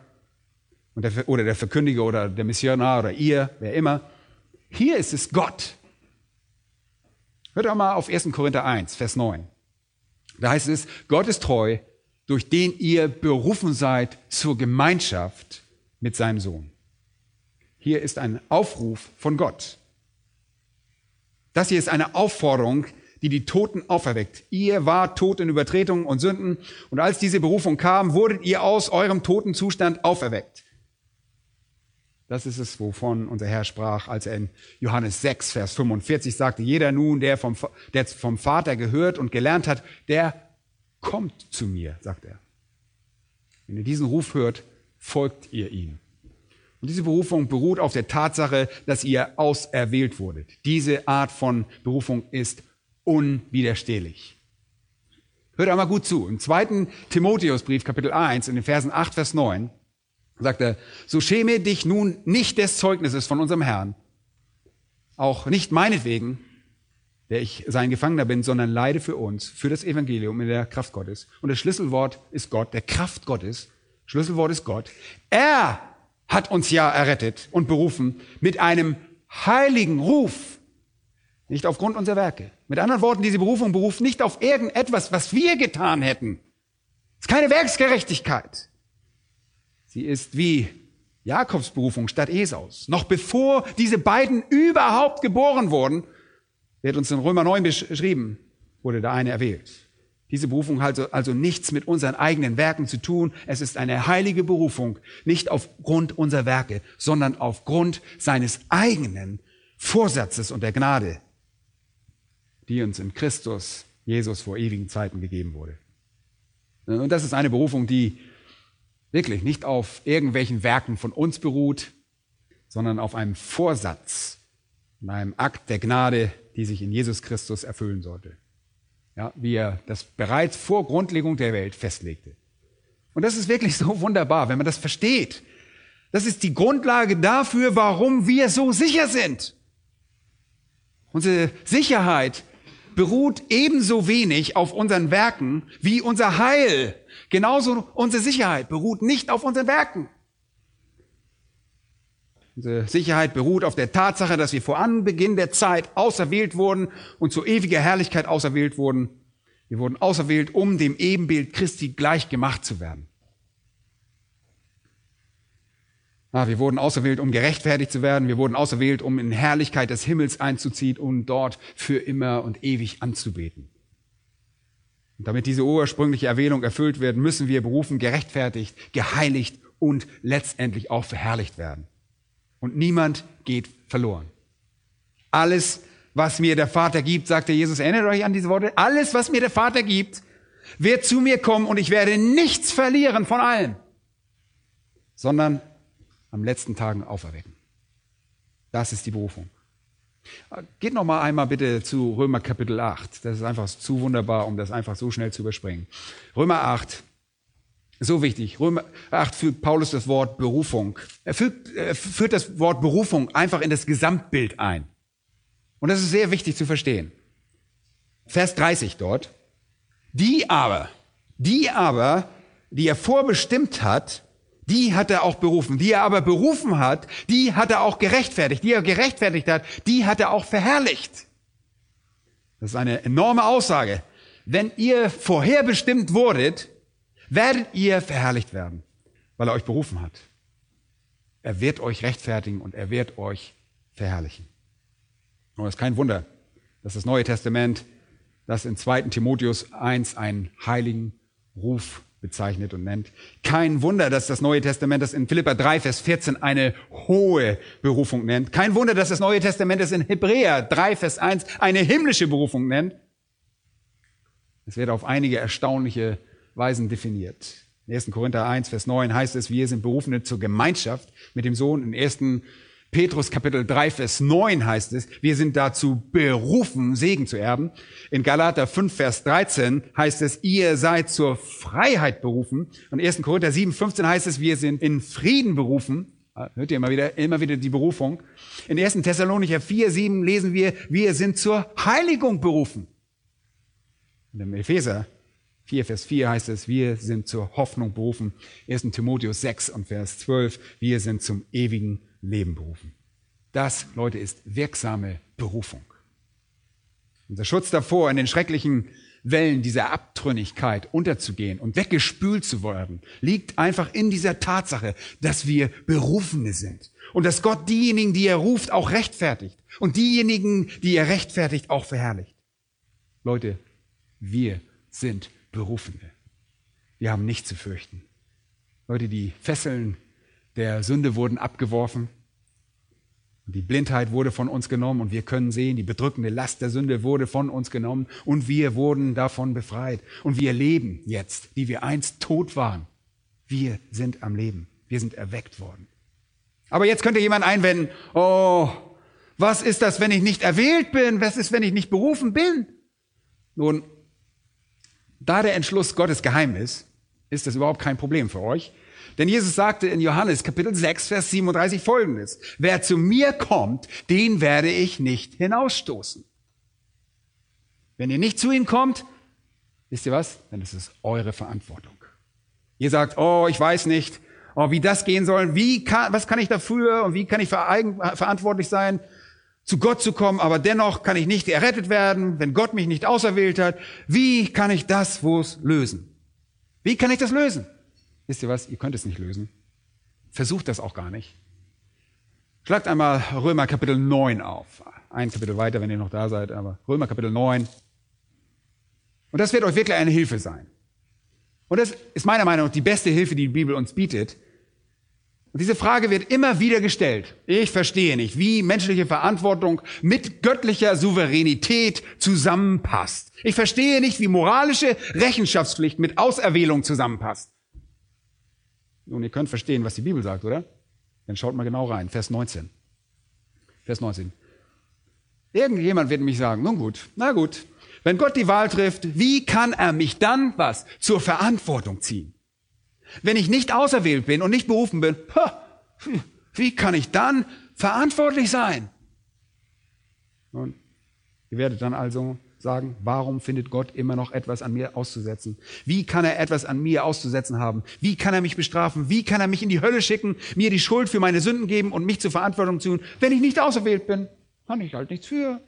der, oder der Verkündiger oder der Missionar oder ihr, wer immer. Hier ist es Gott. Hört doch mal auf 1. Korinther 1, Vers 9. Da heißt es, Gott ist treu, durch den ihr berufen seid zur Gemeinschaft mit seinem Sohn. Hier ist ein Aufruf von Gott. Das hier ist eine Aufforderung, die die Toten auferweckt. Ihr wart tot in Übertretungen und Sünden und als diese Berufung kam, wurdet ihr aus eurem toten Zustand auferweckt. Das ist es, wovon unser Herr sprach, als er in Johannes 6, Vers 45 sagte, jeder nun, der vom, der vom Vater gehört und gelernt hat, der kommt zu mir, sagt er. Wenn ihr diesen Ruf hört, folgt ihr ihm. Und diese Berufung beruht auf der Tatsache, dass ihr auserwählt wurdet. Diese Art von Berufung ist unwiderstehlich. Hört einmal gut zu. Im zweiten Timotheusbrief, Kapitel 1, in den Versen 8, Vers 9, sagt er, so schäme dich nun nicht des Zeugnisses von unserem Herrn, auch nicht meinetwegen, der ich sein Gefangener bin, sondern leide für uns, für das Evangelium in der Kraft Gottes. Und das Schlüsselwort ist Gott, der Kraft Gottes. Schlüsselwort ist Gott. Er hat uns ja errettet und berufen mit einem heiligen Ruf, nicht aufgrund unserer Werke. Mit anderen Worten, diese Berufung beruft nicht auf irgendetwas, was wir getan hätten. Es ist keine Werksgerechtigkeit. Sie ist wie Jakobs Berufung statt Esaus. Noch bevor diese beiden überhaupt geboren wurden, wird uns in Römer 9 beschrieben, wurde der eine erwählt. Diese Berufung hat also, also nichts mit unseren eigenen Werken zu tun. Es ist eine heilige Berufung, nicht aufgrund unserer Werke, sondern aufgrund seines eigenen Vorsatzes und der Gnade, die uns in Christus, Jesus, vor ewigen Zeiten gegeben wurde. Und das ist eine Berufung, die wirklich nicht auf irgendwelchen Werken von uns beruht, sondern auf einem Vorsatz, einem Akt der Gnade, die sich in Jesus Christus erfüllen sollte ja, wie er das bereits vor Grundlegung der Welt festlegte. Und das ist wirklich so wunderbar, wenn man das versteht. Das ist die Grundlage dafür, warum wir so sicher sind. Unsere Sicherheit beruht ebenso wenig auf unseren Werken wie unser Heil. Genauso unsere Sicherheit beruht nicht auf unseren Werken. Unsere Sicherheit beruht auf der Tatsache, dass wir vor Anbeginn der Zeit auserwählt wurden und zu ewiger Herrlichkeit auserwählt wurden. Wir wurden auserwählt, um dem Ebenbild Christi gleich gemacht zu werden. Ah, wir wurden auserwählt, um gerechtfertigt zu werden. Wir wurden auserwählt, um in Herrlichkeit des Himmels einzuziehen und dort für immer und ewig anzubeten. Und damit diese ursprüngliche Erwählung erfüllt wird, müssen wir berufen, gerechtfertigt, geheiligt und letztendlich auch verherrlicht werden und niemand geht verloren. Alles, was mir der Vater gibt, sagte Jesus, erinnert euch an diese Worte, alles, was mir der Vater gibt, wird zu mir kommen und ich werde nichts verlieren von allem, sondern am letzten Tagen auferwecken. Das ist die Berufung. Geht noch mal einmal bitte zu Römer Kapitel 8. Das ist einfach zu wunderbar, um das einfach so schnell zu überspringen. Römer 8, so wichtig. Römer 8 führt Paulus das Wort Berufung. Er führt, er führt das Wort Berufung einfach in das Gesamtbild ein. Und das ist sehr wichtig zu verstehen. Vers 30 dort. Die aber, die aber, die er vorbestimmt hat, die hat er auch berufen. Die er aber berufen hat, die hat er auch gerechtfertigt. Die er gerechtfertigt hat, die hat er auch verherrlicht. Das ist eine enorme Aussage. Wenn ihr vorherbestimmt wurdet, werdet ihr verherrlicht werden, weil er euch berufen hat. Er wird euch rechtfertigen und er wird euch verherrlichen. Und es ist kein Wunder, dass das Neue Testament das in 2. Timotheus 1 einen heiligen Ruf bezeichnet und nennt. Kein Wunder, dass das Neue Testament das in Philippa 3, Vers 14 eine hohe Berufung nennt. Kein Wunder, dass das Neue Testament es in Hebräer 3, Vers 1 eine himmlische Berufung nennt. Es wird auf einige erstaunliche Weisen definiert. In 1. Korinther 1, Vers 9 heißt es, wir sind Berufene zur Gemeinschaft mit dem Sohn. In 1. Petrus Kapitel 3, Vers 9 heißt es, wir sind dazu berufen, Segen zu erben. In Galater 5, Vers 13 heißt es, ihr seid zur Freiheit berufen. Und 1. Korinther 7, 15 heißt es, wir sind in Frieden berufen. Ah, hört ihr immer wieder, immer wieder die Berufung. In 1. Thessalonicher 4, 7 lesen wir, wir sind zur Heiligung berufen. Und im Epheser 4, Vers 4 heißt es, wir sind zur Hoffnung berufen. 1. Timotheus 6 und Vers 12, wir sind zum ewigen Leben berufen. Das, Leute, ist wirksame Berufung. Unser Schutz davor, in den schrecklichen Wellen dieser Abtrünnigkeit unterzugehen und weggespült zu werden, liegt einfach in dieser Tatsache, dass wir Berufene sind. Und dass Gott diejenigen, die er ruft, auch rechtfertigt. Und diejenigen, die er rechtfertigt, auch verherrlicht. Leute, wir sind Berufene. Wir haben nichts zu fürchten. Leute, die Fesseln der Sünde wurden abgeworfen. Die Blindheit wurde von uns genommen und wir können sehen, die bedrückende Last der Sünde wurde von uns genommen und wir wurden davon befreit. Und wir leben jetzt, die wir einst tot waren. Wir sind am Leben. Wir sind erweckt worden. Aber jetzt könnte jemand einwenden, oh, was ist das, wenn ich nicht erwählt bin? Was ist, wenn ich nicht berufen bin? Nun, da der Entschluss Gottes geheim ist, ist das überhaupt kein Problem für euch. Denn Jesus sagte in Johannes Kapitel 6, Vers 37 folgendes. Wer zu mir kommt, den werde ich nicht hinausstoßen. Wenn ihr nicht zu ihm kommt, wisst ihr was? Dann ist es eure Verantwortung. Ihr sagt, oh, ich weiß nicht, oh, wie das gehen soll, wie kann, was kann ich dafür und wie kann ich verantwortlich sein? zu Gott zu kommen, aber dennoch kann ich nicht errettet werden, wenn Gott mich nicht auserwählt hat. Wie kann ich das wo's lösen? Wie kann ich das lösen? Wisst ihr was? Ihr könnt es nicht lösen. Versucht das auch gar nicht. Schlagt einmal Römer Kapitel 9 auf. Ein Kapitel weiter, wenn ihr noch da seid, aber Römer Kapitel 9. Und das wird euch wirklich eine Hilfe sein. Und das ist meiner Meinung nach die beste Hilfe, die die Bibel uns bietet. Und diese Frage wird immer wieder gestellt. Ich verstehe nicht, wie menschliche Verantwortung mit göttlicher Souveränität zusammenpasst. Ich verstehe nicht, wie moralische Rechenschaftspflicht mit Auserwählung zusammenpasst. Nun, ihr könnt verstehen, was die Bibel sagt, oder? Dann schaut mal genau rein. Vers 19. Vers 19. Irgendjemand wird mich sagen, nun gut, na gut, wenn Gott die Wahl trifft, wie kann er mich dann was zur Verantwortung ziehen? Wenn ich nicht auserwählt bin und nicht berufen bin, wie kann ich dann verantwortlich sein? Und ihr werdet dann also sagen, warum findet Gott immer noch etwas an mir auszusetzen? Wie kann er etwas an mir auszusetzen haben? Wie kann er mich bestrafen? Wie kann er mich in die Hölle schicken, mir die Schuld für meine Sünden geben und mich zur Verantwortung tun, wenn ich nicht auserwählt bin? Kann ich halt nichts für.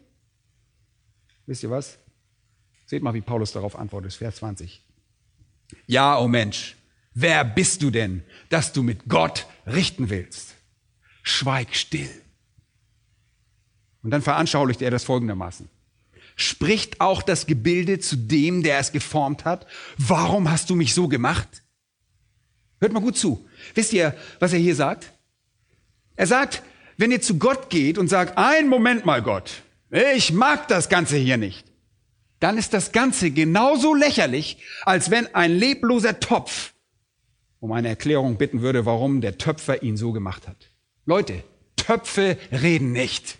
Wisst ihr was? Seht mal, wie Paulus darauf antwortet, Vers 20. Ja, oh Mensch, wer bist du denn, dass du mit Gott richten willst? Schweig still. Und dann veranschaulicht er das folgendermaßen. Spricht auch das Gebilde zu dem, der es geformt hat? Warum hast du mich so gemacht? Hört mal gut zu. Wisst ihr, was er hier sagt? Er sagt, wenn ihr zu Gott geht und sagt, ein Moment mal Gott, ich mag das Ganze hier nicht, dann ist das Ganze genauso lächerlich, als wenn ein lebloser Topf um eine Erklärung bitten würde, warum der Töpfer ihn so gemacht hat. Leute, Töpfe reden nicht.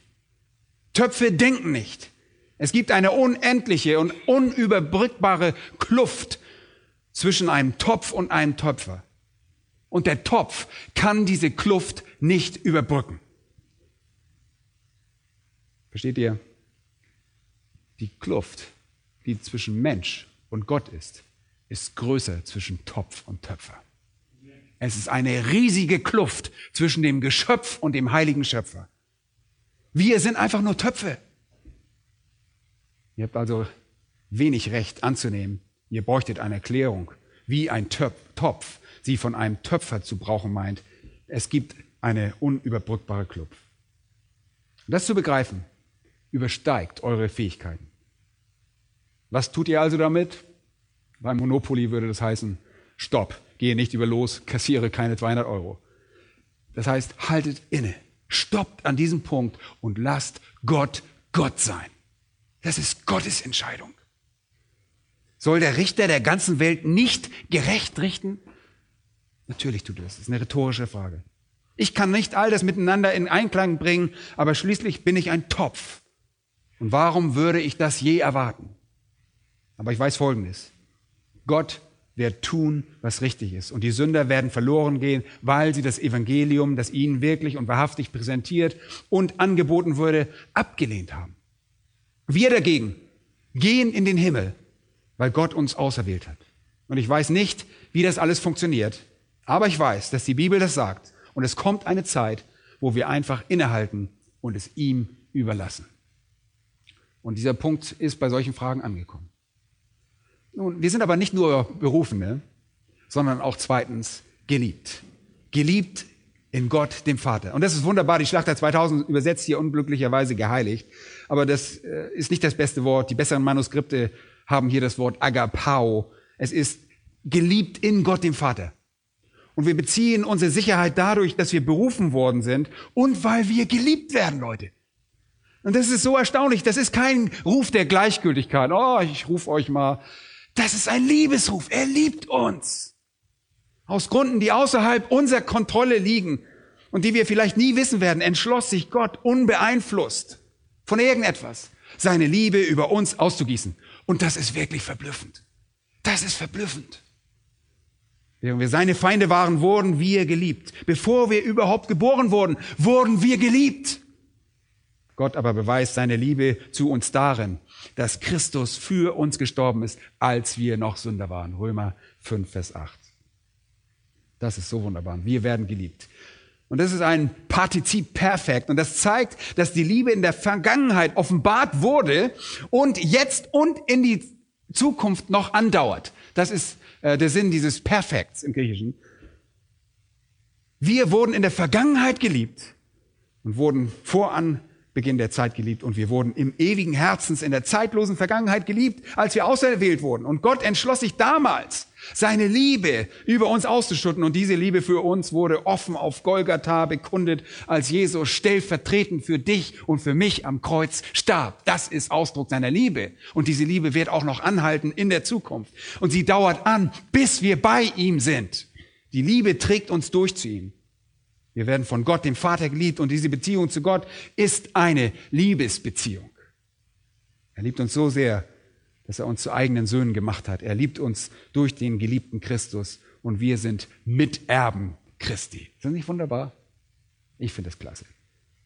Töpfe denken nicht. Es gibt eine unendliche und unüberbrückbare Kluft zwischen einem Topf und einem Töpfer. Und der Topf kann diese Kluft nicht überbrücken. Versteht ihr? Die Kluft, die zwischen Mensch und Gott ist, ist größer zwischen Topf und Töpfer. Es ist eine riesige Kluft zwischen dem Geschöpf und dem heiligen Schöpfer. Wir sind einfach nur Töpfe. Ihr habt also wenig Recht anzunehmen. Ihr bräuchtet eine Erklärung, wie ein Topf sie von einem Töpfer zu brauchen meint. Es gibt eine unüberbrückbare Kluft. das zu begreifen, übersteigt eure Fähigkeiten. Was tut ihr also damit? Beim Monopoly würde das heißen, stopp, gehe nicht über los, kassiere keine 200 Euro. Das heißt, haltet inne, stoppt an diesem Punkt und lasst Gott Gott sein. Das ist Gottes Entscheidung. Soll der Richter der ganzen Welt nicht gerecht richten? Natürlich tut er das. Das ist eine rhetorische Frage. Ich kann nicht all das miteinander in Einklang bringen, aber schließlich bin ich ein Topf. Und warum würde ich das je erwarten? Aber ich weiß Folgendes. Gott wird tun, was richtig ist. Und die Sünder werden verloren gehen, weil sie das Evangelium, das ihnen wirklich und wahrhaftig präsentiert und angeboten wurde, abgelehnt haben. Wir dagegen gehen in den Himmel, weil Gott uns auserwählt hat. Und ich weiß nicht, wie das alles funktioniert, aber ich weiß, dass die Bibel das sagt. Und es kommt eine Zeit, wo wir einfach innehalten und es ihm überlassen. Und dieser Punkt ist bei solchen Fragen angekommen. Nun, wir sind aber nicht nur Berufene, sondern auch zweitens geliebt. Geliebt in Gott, dem Vater. Und das ist wunderbar. Die Schlachter 2000 übersetzt hier unglücklicherweise geheiligt. Aber das äh, ist nicht das beste Wort. Die besseren Manuskripte haben hier das Wort agapao. Es ist geliebt in Gott, dem Vater. Und wir beziehen unsere Sicherheit dadurch, dass wir berufen worden sind und weil wir geliebt werden, Leute. Und das ist so erstaunlich. Das ist kein Ruf der Gleichgültigkeit. Oh, ich rufe euch mal das ist ein Liebesruf. Er liebt uns. Aus Gründen, die außerhalb unserer Kontrolle liegen und die wir vielleicht nie wissen werden, entschloss sich Gott unbeeinflusst von irgendetwas, seine Liebe über uns auszugießen. Und das ist wirklich verblüffend. Das ist verblüffend. Während wir seine Feinde waren, wurden wir geliebt. Bevor wir überhaupt geboren wurden, wurden wir geliebt. Gott aber beweist seine Liebe zu uns darin, dass Christus für uns gestorben ist, als wir noch Sünder waren. Römer 5, Vers 8. Das ist so wunderbar. Wir werden geliebt. Und das ist ein Partizip perfekt. Und das zeigt, dass die Liebe in der Vergangenheit offenbart wurde und jetzt und in die Zukunft noch andauert. Das ist äh, der Sinn dieses Perfekts im Griechischen. Wir wurden in der Vergangenheit geliebt und wurden voran Beginn der Zeit geliebt und wir wurden im ewigen Herzens in der zeitlosen Vergangenheit geliebt, als wir auserwählt wurden. Und Gott entschloss sich damals, seine Liebe über uns auszuschütten. Und diese Liebe für uns wurde offen auf Golgatha bekundet, als Jesus stellvertretend für dich und für mich am Kreuz starb. Das ist Ausdruck seiner Liebe. Und diese Liebe wird auch noch anhalten in der Zukunft. Und sie dauert an, bis wir bei ihm sind. Die Liebe trägt uns durch zu ihm. Wir werden von Gott, dem Vater, geliebt und diese Beziehung zu Gott ist eine Liebesbeziehung. Er liebt uns so sehr, dass er uns zu eigenen Söhnen gemacht hat. Er liebt uns durch den geliebten Christus und wir sind Miterben Christi. Ist das nicht wunderbar? Ich finde das klasse.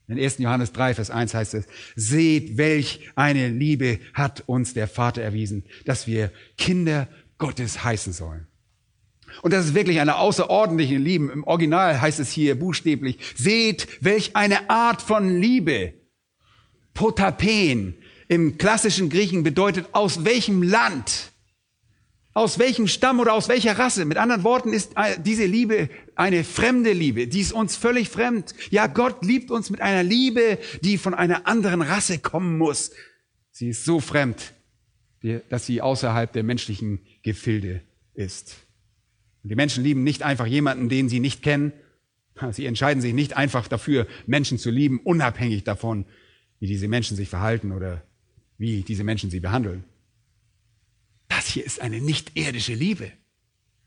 In 1. Johannes 3, Vers 1 heißt es, seht, welch eine Liebe hat uns der Vater erwiesen, dass wir Kinder Gottes heißen sollen. Und das ist wirklich eine außerordentliche Liebe. Im Original heißt es hier buchstäblich, seht, welch eine Art von Liebe. Potapen im klassischen Griechen bedeutet aus welchem Land, aus welchem Stamm oder aus welcher Rasse. Mit anderen Worten ist diese Liebe eine fremde Liebe, die ist uns völlig fremd. Ja, Gott liebt uns mit einer Liebe, die von einer anderen Rasse kommen muss. Sie ist so fremd, dass sie außerhalb der menschlichen Gefilde ist. Die Menschen lieben nicht einfach jemanden, den sie nicht kennen. Sie entscheiden sich nicht einfach dafür, Menschen zu lieben, unabhängig davon, wie diese Menschen sich verhalten oder wie diese Menschen sie behandeln. Das hier ist eine nicht irdische Liebe.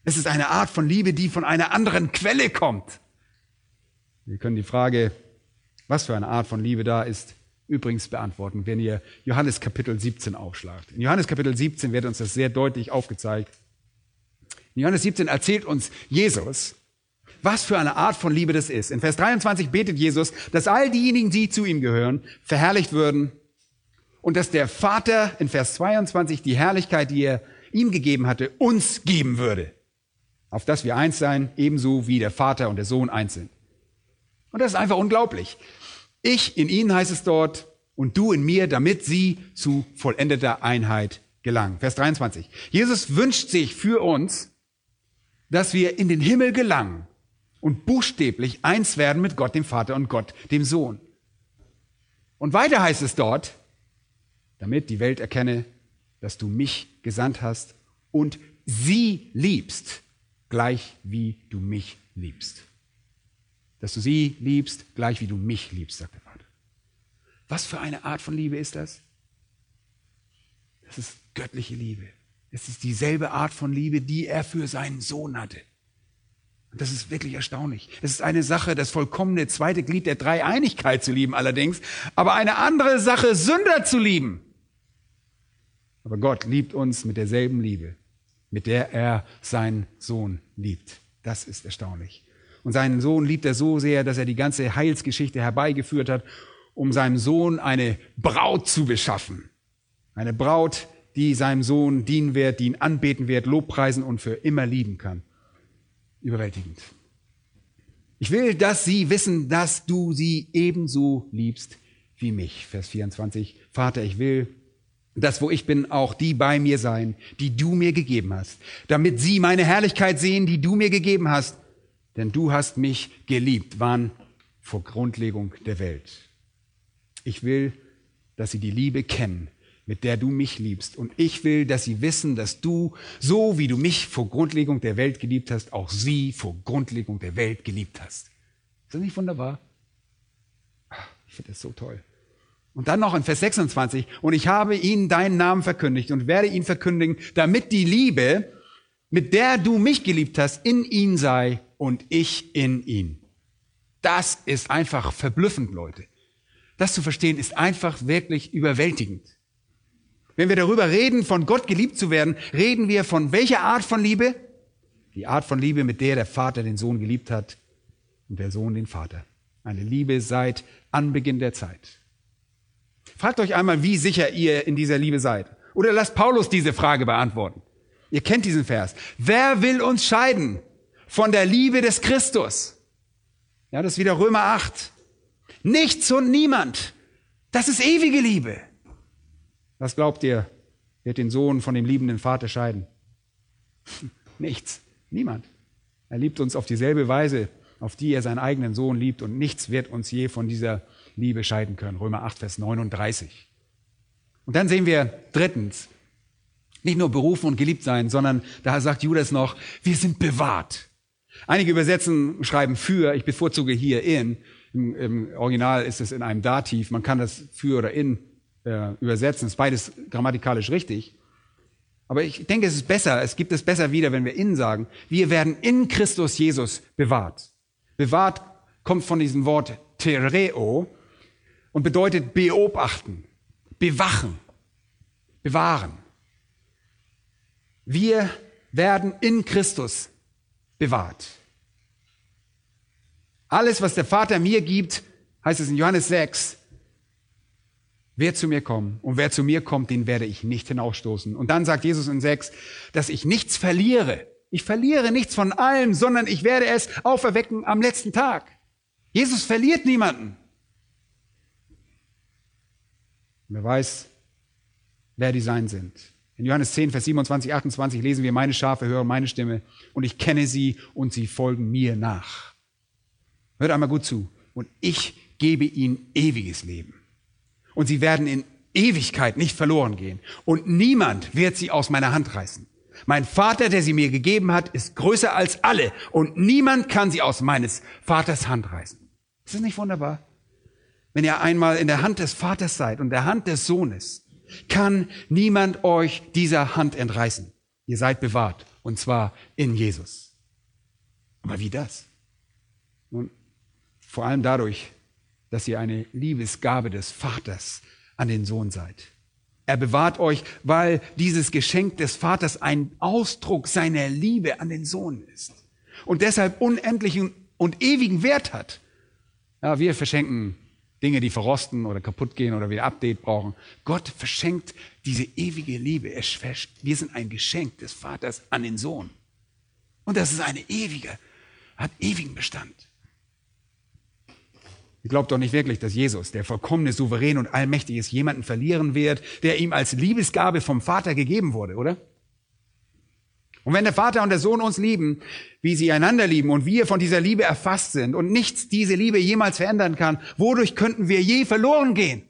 Es ist eine Art von Liebe, die von einer anderen Quelle kommt. Wir können die Frage, was für eine Art von Liebe da ist, übrigens beantworten, wenn ihr Johannes Kapitel 17 aufschlagt. In Johannes Kapitel 17 wird uns das sehr deutlich aufgezeigt. In Johannes 17 erzählt uns Jesus, was für eine Art von Liebe das ist. In Vers 23 betet Jesus, dass all diejenigen, die zu ihm gehören, verherrlicht würden und dass der Vater in Vers 22 die Herrlichkeit, die er ihm gegeben hatte, uns geben würde. Auf dass wir eins sein, ebenso wie der Vater und der Sohn eins sind. Und das ist einfach unglaublich. Ich in ihnen heißt es dort und du in mir, damit sie zu vollendeter Einheit gelangen. Vers 23. Jesus wünscht sich für uns, dass wir in den Himmel gelangen und buchstäblich eins werden mit Gott, dem Vater und Gott, dem Sohn. Und weiter heißt es dort, damit die Welt erkenne, dass du mich gesandt hast und sie liebst, gleich wie du mich liebst. Dass du sie liebst, gleich wie du mich liebst, sagt der Vater. Was für eine Art von Liebe ist das? Das ist göttliche Liebe. Es ist dieselbe Art von Liebe, die er für seinen Sohn hatte. Und das ist wirklich erstaunlich. Es ist eine Sache, das vollkommene zweite Glied der Dreieinigkeit zu lieben allerdings, aber eine andere Sache, Sünder zu lieben. Aber Gott liebt uns mit derselben Liebe, mit der er seinen Sohn liebt. Das ist erstaunlich. Und seinen Sohn liebt er so sehr, dass er die ganze Heilsgeschichte herbeigeführt hat, um seinem Sohn eine Braut zu beschaffen. Eine Braut, die seinem Sohn dienen wird, die ihn anbeten wird, lobpreisen und für immer lieben kann. Überwältigend. Ich will, dass sie wissen, dass du sie ebenso liebst wie mich. Vers 24. Vater, ich will, dass wo ich bin, auch die bei mir sein, die du mir gegeben hast, damit sie meine Herrlichkeit sehen, die du mir gegeben hast. Denn du hast mich geliebt, wann? Vor Grundlegung der Welt. Ich will, dass sie die Liebe kennen, mit der du mich liebst. Und ich will, dass sie wissen, dass du, so wie du mich vor Grundlegung der Welt geliebt hast, auch sie vor Grundlegung der Welt geliebt hast. Ist das nicht wunderbar? Ich finde das so toll. Und dann noch in Vers 26, und ich habe ihnen deinen Namen verkündigt und werde ihn verkündigen, damit die Liebe, mit der du mich geliebt hast, in ihn sei und ich in ihn. Das ist einfach verblüffend, Leute. Das zu verstehen ist einfach wirklich überwältigend. Wenn wir darüber reden, von Gott geliebt zu werden, reden wir von welcher Art von Liebe? Die Art von Liebe, mit der der Vater den Sohn geliebt hat und der Sohn den Vater. Eine Liebe seit Anbeginn der Zeit. Fragt euch einmal, wie sicher ihr in dieser Liebe seid. Oder lasst Paulus diese Frage beantworten. Ihr kennt diesen Vers. Wer will uns scheiden von der Liebe des Christus? Ja, das ist wieder Römer 8. Nichts und niemand. Das ist ewige Liebe. Was glaubt ihr, wird den Sohn von dem liebenden Vater scheiden? <laughs> Nichts. Niemand. Er liebt uns auf dieselbe Weise, auf die er seinen eigenen Sohn liebt und nichts wird uns je von dieser Liebe scheiden können. Römer 8, Vers 39. Und dann sehen wir drittens, nicht nur berufen und geliebt sein, sondern da sagt Judas noch, wir sind bewahrt. Einige Übersetzen schreiben für, ich bevorzuge hier in. Im, im Original ist es in einem Dativ. Man kann das für oder in äh, übersetzen. ist beides grammatikalisch richtig. Aber ich denke, es ist besser, es gibt es besser wieder, wenn wir in sagen. Wir werden in Christus Jesus bewahrt. Bewahrt kommt von diesem Wort tereo und bedeutet beobachten, bewachen, bewahren. Wir werden in Christus bewahrt. Alles, was der Vater mir gibt, heißt es in Johannes 6, wer zu mir kommt und wer zu mir kommt, den werde ich nicht hinausstoßen. Und dann sagt Jesus in 6, dass ich nichts verliere. Ich verliere nichts von allem, sondern ich werde es auferwecken am letzten Tag. Jesus verliert niemanden. Und er weiß, wer die sein sind. In Johannes 10, Vers 27, 28 lesen wir, meine Schafe hören meine Stimme und ich kenne sie und sie folgen mir nach. Hört einmal gut zu. Und ich gebe ihnen ewiges Leben. Und sie werden in Ewigkeit nicht verloren gehen. Und niemand wird sie aus meiner Hand reißen. Mein Vater, der sie mir gegeben hat, ist größer als alle. Und niemand kann sie aus meines Vaters Hand reißen. Ist das nicht wunderbar? Wenn ihr einmal in der Hand des Vaters seid und der Hand des Sohnes, kann niemand euch dieser Hand entreißen. Ihr seid bewahrt. Und zwar in Jesus. Aber wie das? Nun, vor allem dadurch, dass ihr eine Liebesgabe des Vaters an den Sohn seid. Er bewahrt euch, weil dieses Geschenk des Vaters ein Ausdruck seiner Liebe an den Sohn ist und deshalb unendlichen und ewigen Wert hat. Ja, wir verschenken Dinge, die verrosten oder kaputt gehen oder wieder Update brauchen. Gott verschenkt diese ewige Liebe. Wir sind ein Geschenk des Vaters an den Sohn. Und das ist eine ewige, hat ewigen Bestand. Ihr glaubt doch nicht wirklich, dass Jesus, der vollkommene Souverän und allmächtig ist, jemanden verlieren wird, der ihm als Liebesgabe vom Vater gegeben wurde, oder? Und wenn der Vater und der Sohn uns lieben, wie sie einander lieben und wir von dieser Liebe erfasst sind und nichts diese Liebe jemals verändern kann, wodurch könnten wir je verloren gehen?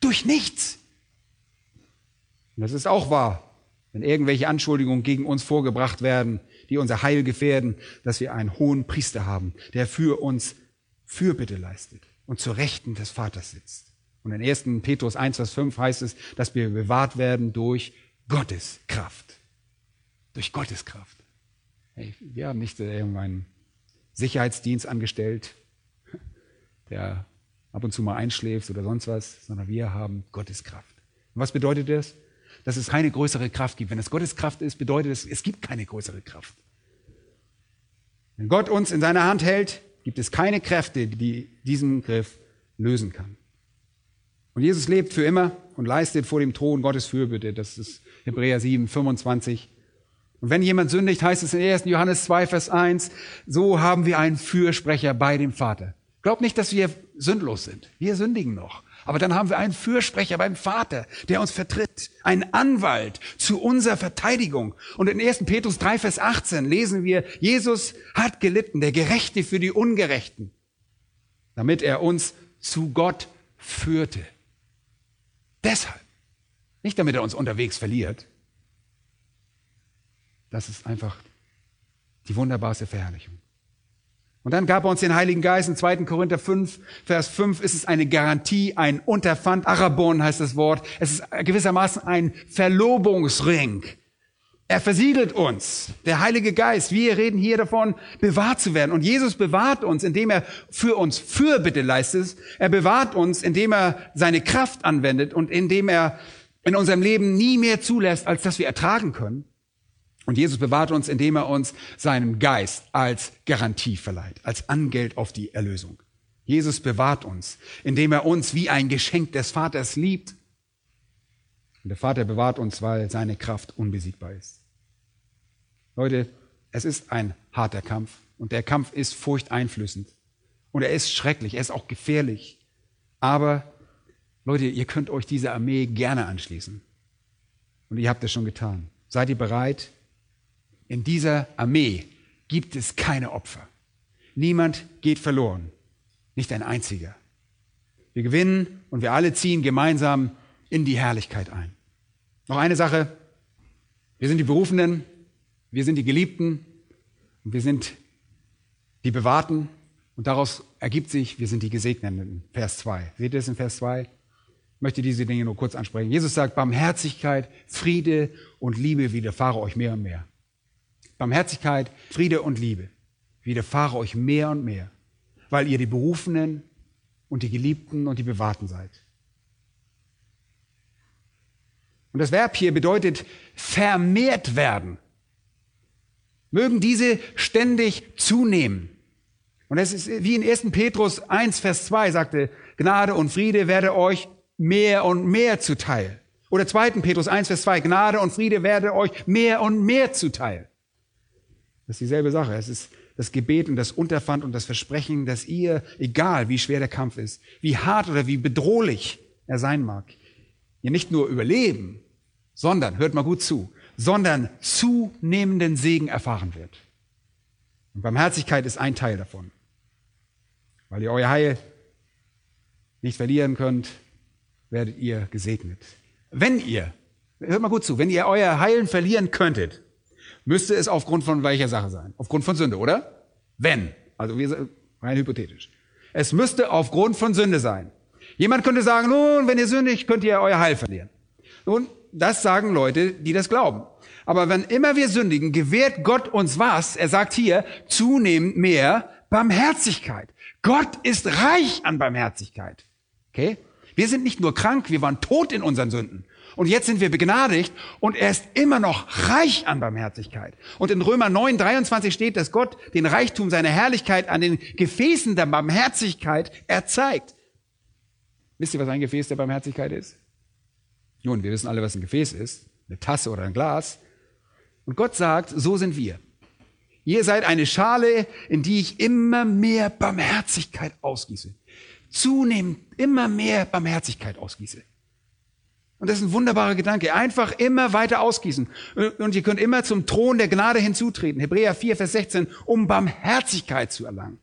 Durch nichts. Und das ist auch wahr, wenn irgendwelche Anschuldigungen gegen uns vorgebracht werden, die unser Heil gefährden, dass wir einen hohen Priester haben, der für uns Fürbitte leistet und zur Rechten des Vaters sitzt. Und in 1. Petrus 1, Vers 5 heißt es, dass wir bewahrt werden durch Gottes Kraft. Durch Gottes Kraft. Hey, wir haben nicht irgendeinen Sicherheitsdienst angestellt, der ab und zu mal einschläft oder sonst was, sondern wir haben Gottes Kraft. Und was bedeutet das? Dass es keine größere Kraft gibt. Wenn es Gottes Kraft ist, bedeutet es, es gibt keine größere Kraft. Wenn Gott uns in seiner Hand hält, gibt es keine Kräfte, die diesen Griff lösen kann. Und Jesus lebt für immer und leistet vor dem Thron Gottes Fürbitte. Das ist Hebräer 7, 25. Und wenn jemand sündigt, heißt es in 1. Johannes 2, Vers 1, so haben wir einen Fürsprecher bei dem Vater. Glaubt nicht, dass wir sündlos sind. Wir sündigen noch. Aber dann haben wir einen Fürsprecher beim Vater, der uns vertritt, einen Anwalt zu unserer Verteidigung. Und in 1. Petrus 3, Vers 18 lesen wir, Jesus hat gelitten, der Gerechte für die Ungerechten, damit er uns zu Gott führte. Deshalb. Nicht damit er uns unterwegs verliert. Das ist einfach die wunderbarste Verherrlichung. Und dann gab er uns den Heiligen Geist. In 2. Korinther 5, Vers 5 ist es eine Garantie, ein Unterpfand. Arabon heißt das Wort. Es ist gewissermaßen ein Verlobungsring. Er versiegelt uns, der Heilige Geist. Wir reden hier davon, bewahrt zu werden. Und Jesus bewahrt uns, indem er für uns Fürbitte leistet. Er bewahrt uns, indem er seine Kraft anwendet und indem er in unserem Leben nie mehr zulässt, als dass wir ertragen können. Und Jesus bewahrt uns, indem er uns seinen Geist als Garantie verleiht, als Angeld auf die Erlösung. Jesus bewahrt uns, indem er uns wie ein Geschenk des Vaters liebt. Und der Vater bewahrt uns, weil seine Kraft unbesiegbar ist. Leute, es ist ein harter Kampf und der Kampf ist furchteinflößend. Und er ist schrecklich, er ist auch gefährlich. Aber Leute, ihr könnt euch dieser Armee gerne anschließen. Und ihr habt es schon getan. Seid ihr bereit, in dieser Armee gibt es keine Opfer. Niemand geht verloren. Nicht ein einziger. Wir gewinnen und wir alle ziehen gemeinsam in die Herrlichkeit ein. Noch eine Sache. Wir sind die Berufenen, wir sind die Geliebten und wir sind die Bewahrten. Und daraus ergibt sich, wir sind die Gesegneten. Vers 2. Seht ihr das in Vers 2? Ich möchte diese Dinge nur kurz ansprechen. Jesus sagt, Barmherzigkeit, Friede und Liebe widerfahre euch mehr und mehr. Barmherzigkeit, Friede und Liebe widerfahre euch mehr und mehr, weil ihr die Berufenen und die Geliebten und die Bewahrten seid. Und das Verb hier bedeutet vermehrt werden. Mögen diese ständig zunehmen. Und es ist wie in 1. Petrus 1, Vers 2 sagte, Gnade und Friede werde euch mehr und mehr zuteil. Oder 2. Petrus 1, Vers 2, Gnade und Friede werde euch mehr und mehr zuteil. Das ist dieselbe Sache. Es ist das Gebet und das Unterpfand und das Versprechen, dass ihr, egal wie schwer der Kampf ist, wie hart oder wie bedrohlich er sein mag, ihr nicht nur überleben, sondern, hört mal gut zu, sondern zunehmenden Segen erfahren wird. Und Barmherzigkeit ist ein Teil davon. Weil ihr euer Heil nicht verlieren könnt, werdet ihr gesegnet. Wenn ihr, hört mal gut zu, wenn ihr euer Heilen verlieren könntet, müsste es aufgrund von welcher Sache sein? Aufgrund von Sünde, oder? Wenn. Also wir, rein hypothetisch. Es müsste aufgrund von Sünde sein. Jemand könnte sagen, nun, wenn ihr sündigt, könnt ihr euer Heil verlieren. Nun, das sagen Leute, die das glauben. Aber wenn immer wir sündigen, gewährt Gott uns was? Er sagt hier, zunehmend mehr Barmherzigkeit. Gott ist reich an Barmherzigkeit. Okay? Wir sind nicht nur krank, wir waren tot in unseren Sünden. Und jetzt sind wir begnadigt und er ist immer noch reich an Barmherzigkeit. Und in Römer 9, 23 steht, dass Gott den Reichtum seiner Herrlichkeit an den Gefäßen der Barmherzigkeit erzeigt. Wisst ihr, was ein Gefäß der Barmherzigkeit ist? Nun, wir wissen alle, was ein Gefäß ist, eine Tasse oder ein Glas. Und Gott sagt, so sind wir. Ihr seid eine Schale, in die ich immer mehr Barmherzigkeit ausgieße. Zunehmend immer mehr Barmherzigkeit ausgieße. Und das ist ein wunderbarer Gedanke. Einfach immer weiter ausgießen. Und ihr könnt immer zum Thron der Gnade hinzutreten. Hebräer 4, Vers 16, um Barmherzigkeit zu erlangen.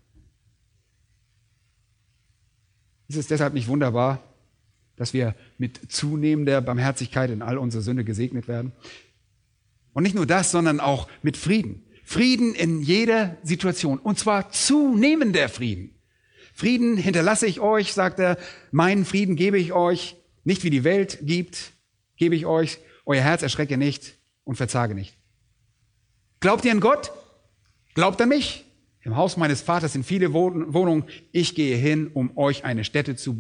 Ist es deshalb nicht wunderbar, dass wir mit zunehmender Barmherzigkeit in all unsere Sünde gesegnet werden. Und nicht nur das, sondern auch mit Frieden. Frieden in jeder Situation. Und zwar zunehmender Frieden. Frieden hinterlasse ich euch, sagt er, meinen Frieden gebe ich euch, nicht wie die Welt gibt, gebe ich euch, euer Herz erschrecke nicht und verzage nicht. Glaubt ihr an Gott? Glaubt an mich? Im Haus meines Vaters sind viele Wohnungen. Ich gehe hin, um euch eine Stätte zu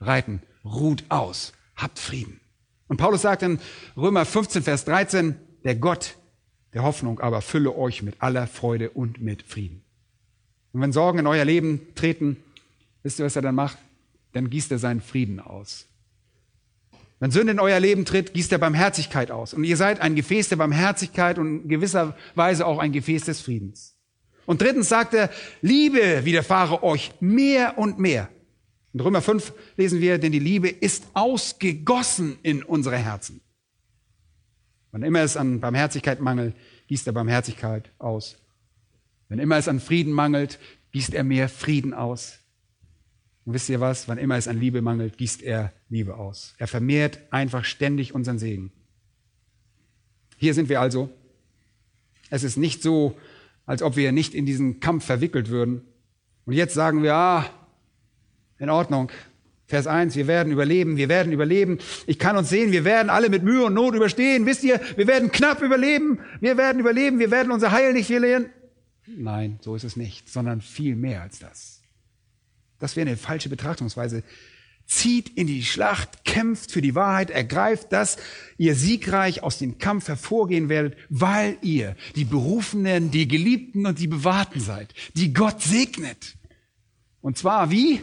bereiten ruht aus, habt Frieden. Und Paulus sagt in Römer 15, Vers 13, der Gott der Hoffnung aber fülle euch mit aller Freude und mit Frieden. Und wenn Sorgen in euer Leben treten, wisst ihr, was er dann macht? Dann gießt er seinen Frieden aus. Wenn Sünde in euer Leben tritt, gießt er Barmherzigkeit aus. Und ihr seid ein Gefäß der Barmherzigkeit und in gewisser Weise auch ein Gefäß des Friedens. Und drittens sagt er, Liebe widerfahre euch mehr und mehr. In Römer 5 lesen wir, denn die Liebe ist ausgegossen in unsere Herzen. Wann immer es an Barmherzigkeit mangelt, gießt er Barmherzigkeit aus. Wenn immer es an Frieden mangelt, gießt er mehr Frieden aus. Und wisst ihr was? Wann immer es an Liebe mangelt, gießt er Liebe aus. Er vermehrt einfach ständig unseren Segen. Hier sind wir also. Es ist nicht so, als ob wir nicht in diesen Kampf verwickelt würden. Und jetzt sagen wir, ah, in Ordnung. Vers 1, wir werden überleben, wir werden überleben. Ich kann uns sehen, wir werden alle mit Mühe und Not überstehen. Wisst ihr, wir werden knapp überleben, wir werden überleben, wir werden unser Heil nicht verlieren. Nein, so ist es nicht, sondern viel mehr als das. Das wäre eine falsche Betrachtungsweise. Zieht in die Schlacht, kämpft für die Wahrheit, ergreift, dass ihr siegreich aus dem Kampf hervorgehen werdet, weil ihr die Berufenen, die Geliebten und die Bewahrten seid, die Gott segnet. Und zwar wie?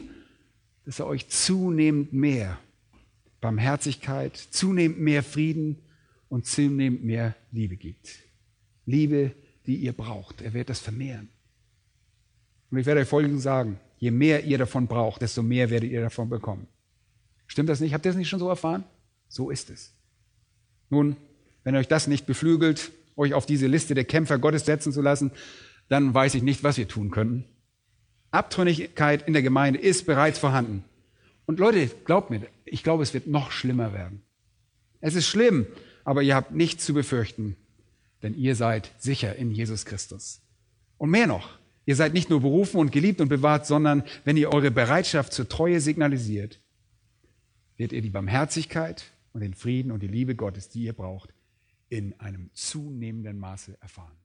dass er euch zunehmend mehr Barmherzigkeit, zunehmend mehr Frieden und zunehmend mehr Liebe gibt. Liebe, die ihr braucht. Er wird das vermehren. Und ich werde euch Folgendes sagen. Je mehr ihr davon braucht, desto mehr werdet ihr davon bekommen. Stimmt das nicht? Habt ihr das nicht schon so erfahren? So ist es. Nun, wenn euch das nicht beflügelt, euch auf diese Liste der Kämpfer Gottes setzen zu lassen, dann weiß ich nicht, was wir tun könnten. Abtrünnigkeit in der Gemeinde ist bereits vorhanden. Und Leute, glaubt mir, ich glaube, es wird noch schlimmer werden. Es ist schlimm, aber ihr habt nichts zu befürchten, denn ihr seid sicher in Jesus Christus. Und mehr noch, ihr seid nicht nur berufen und geliebt und bewahrt, sondern wenn ihr eure Bereitschaft zur Treue signalisiert, wird ihr die Barmherzigkeit und den Frieden und die Liebe Gottes, die ihr braucht, in einem zunehmenden Maße erfahren.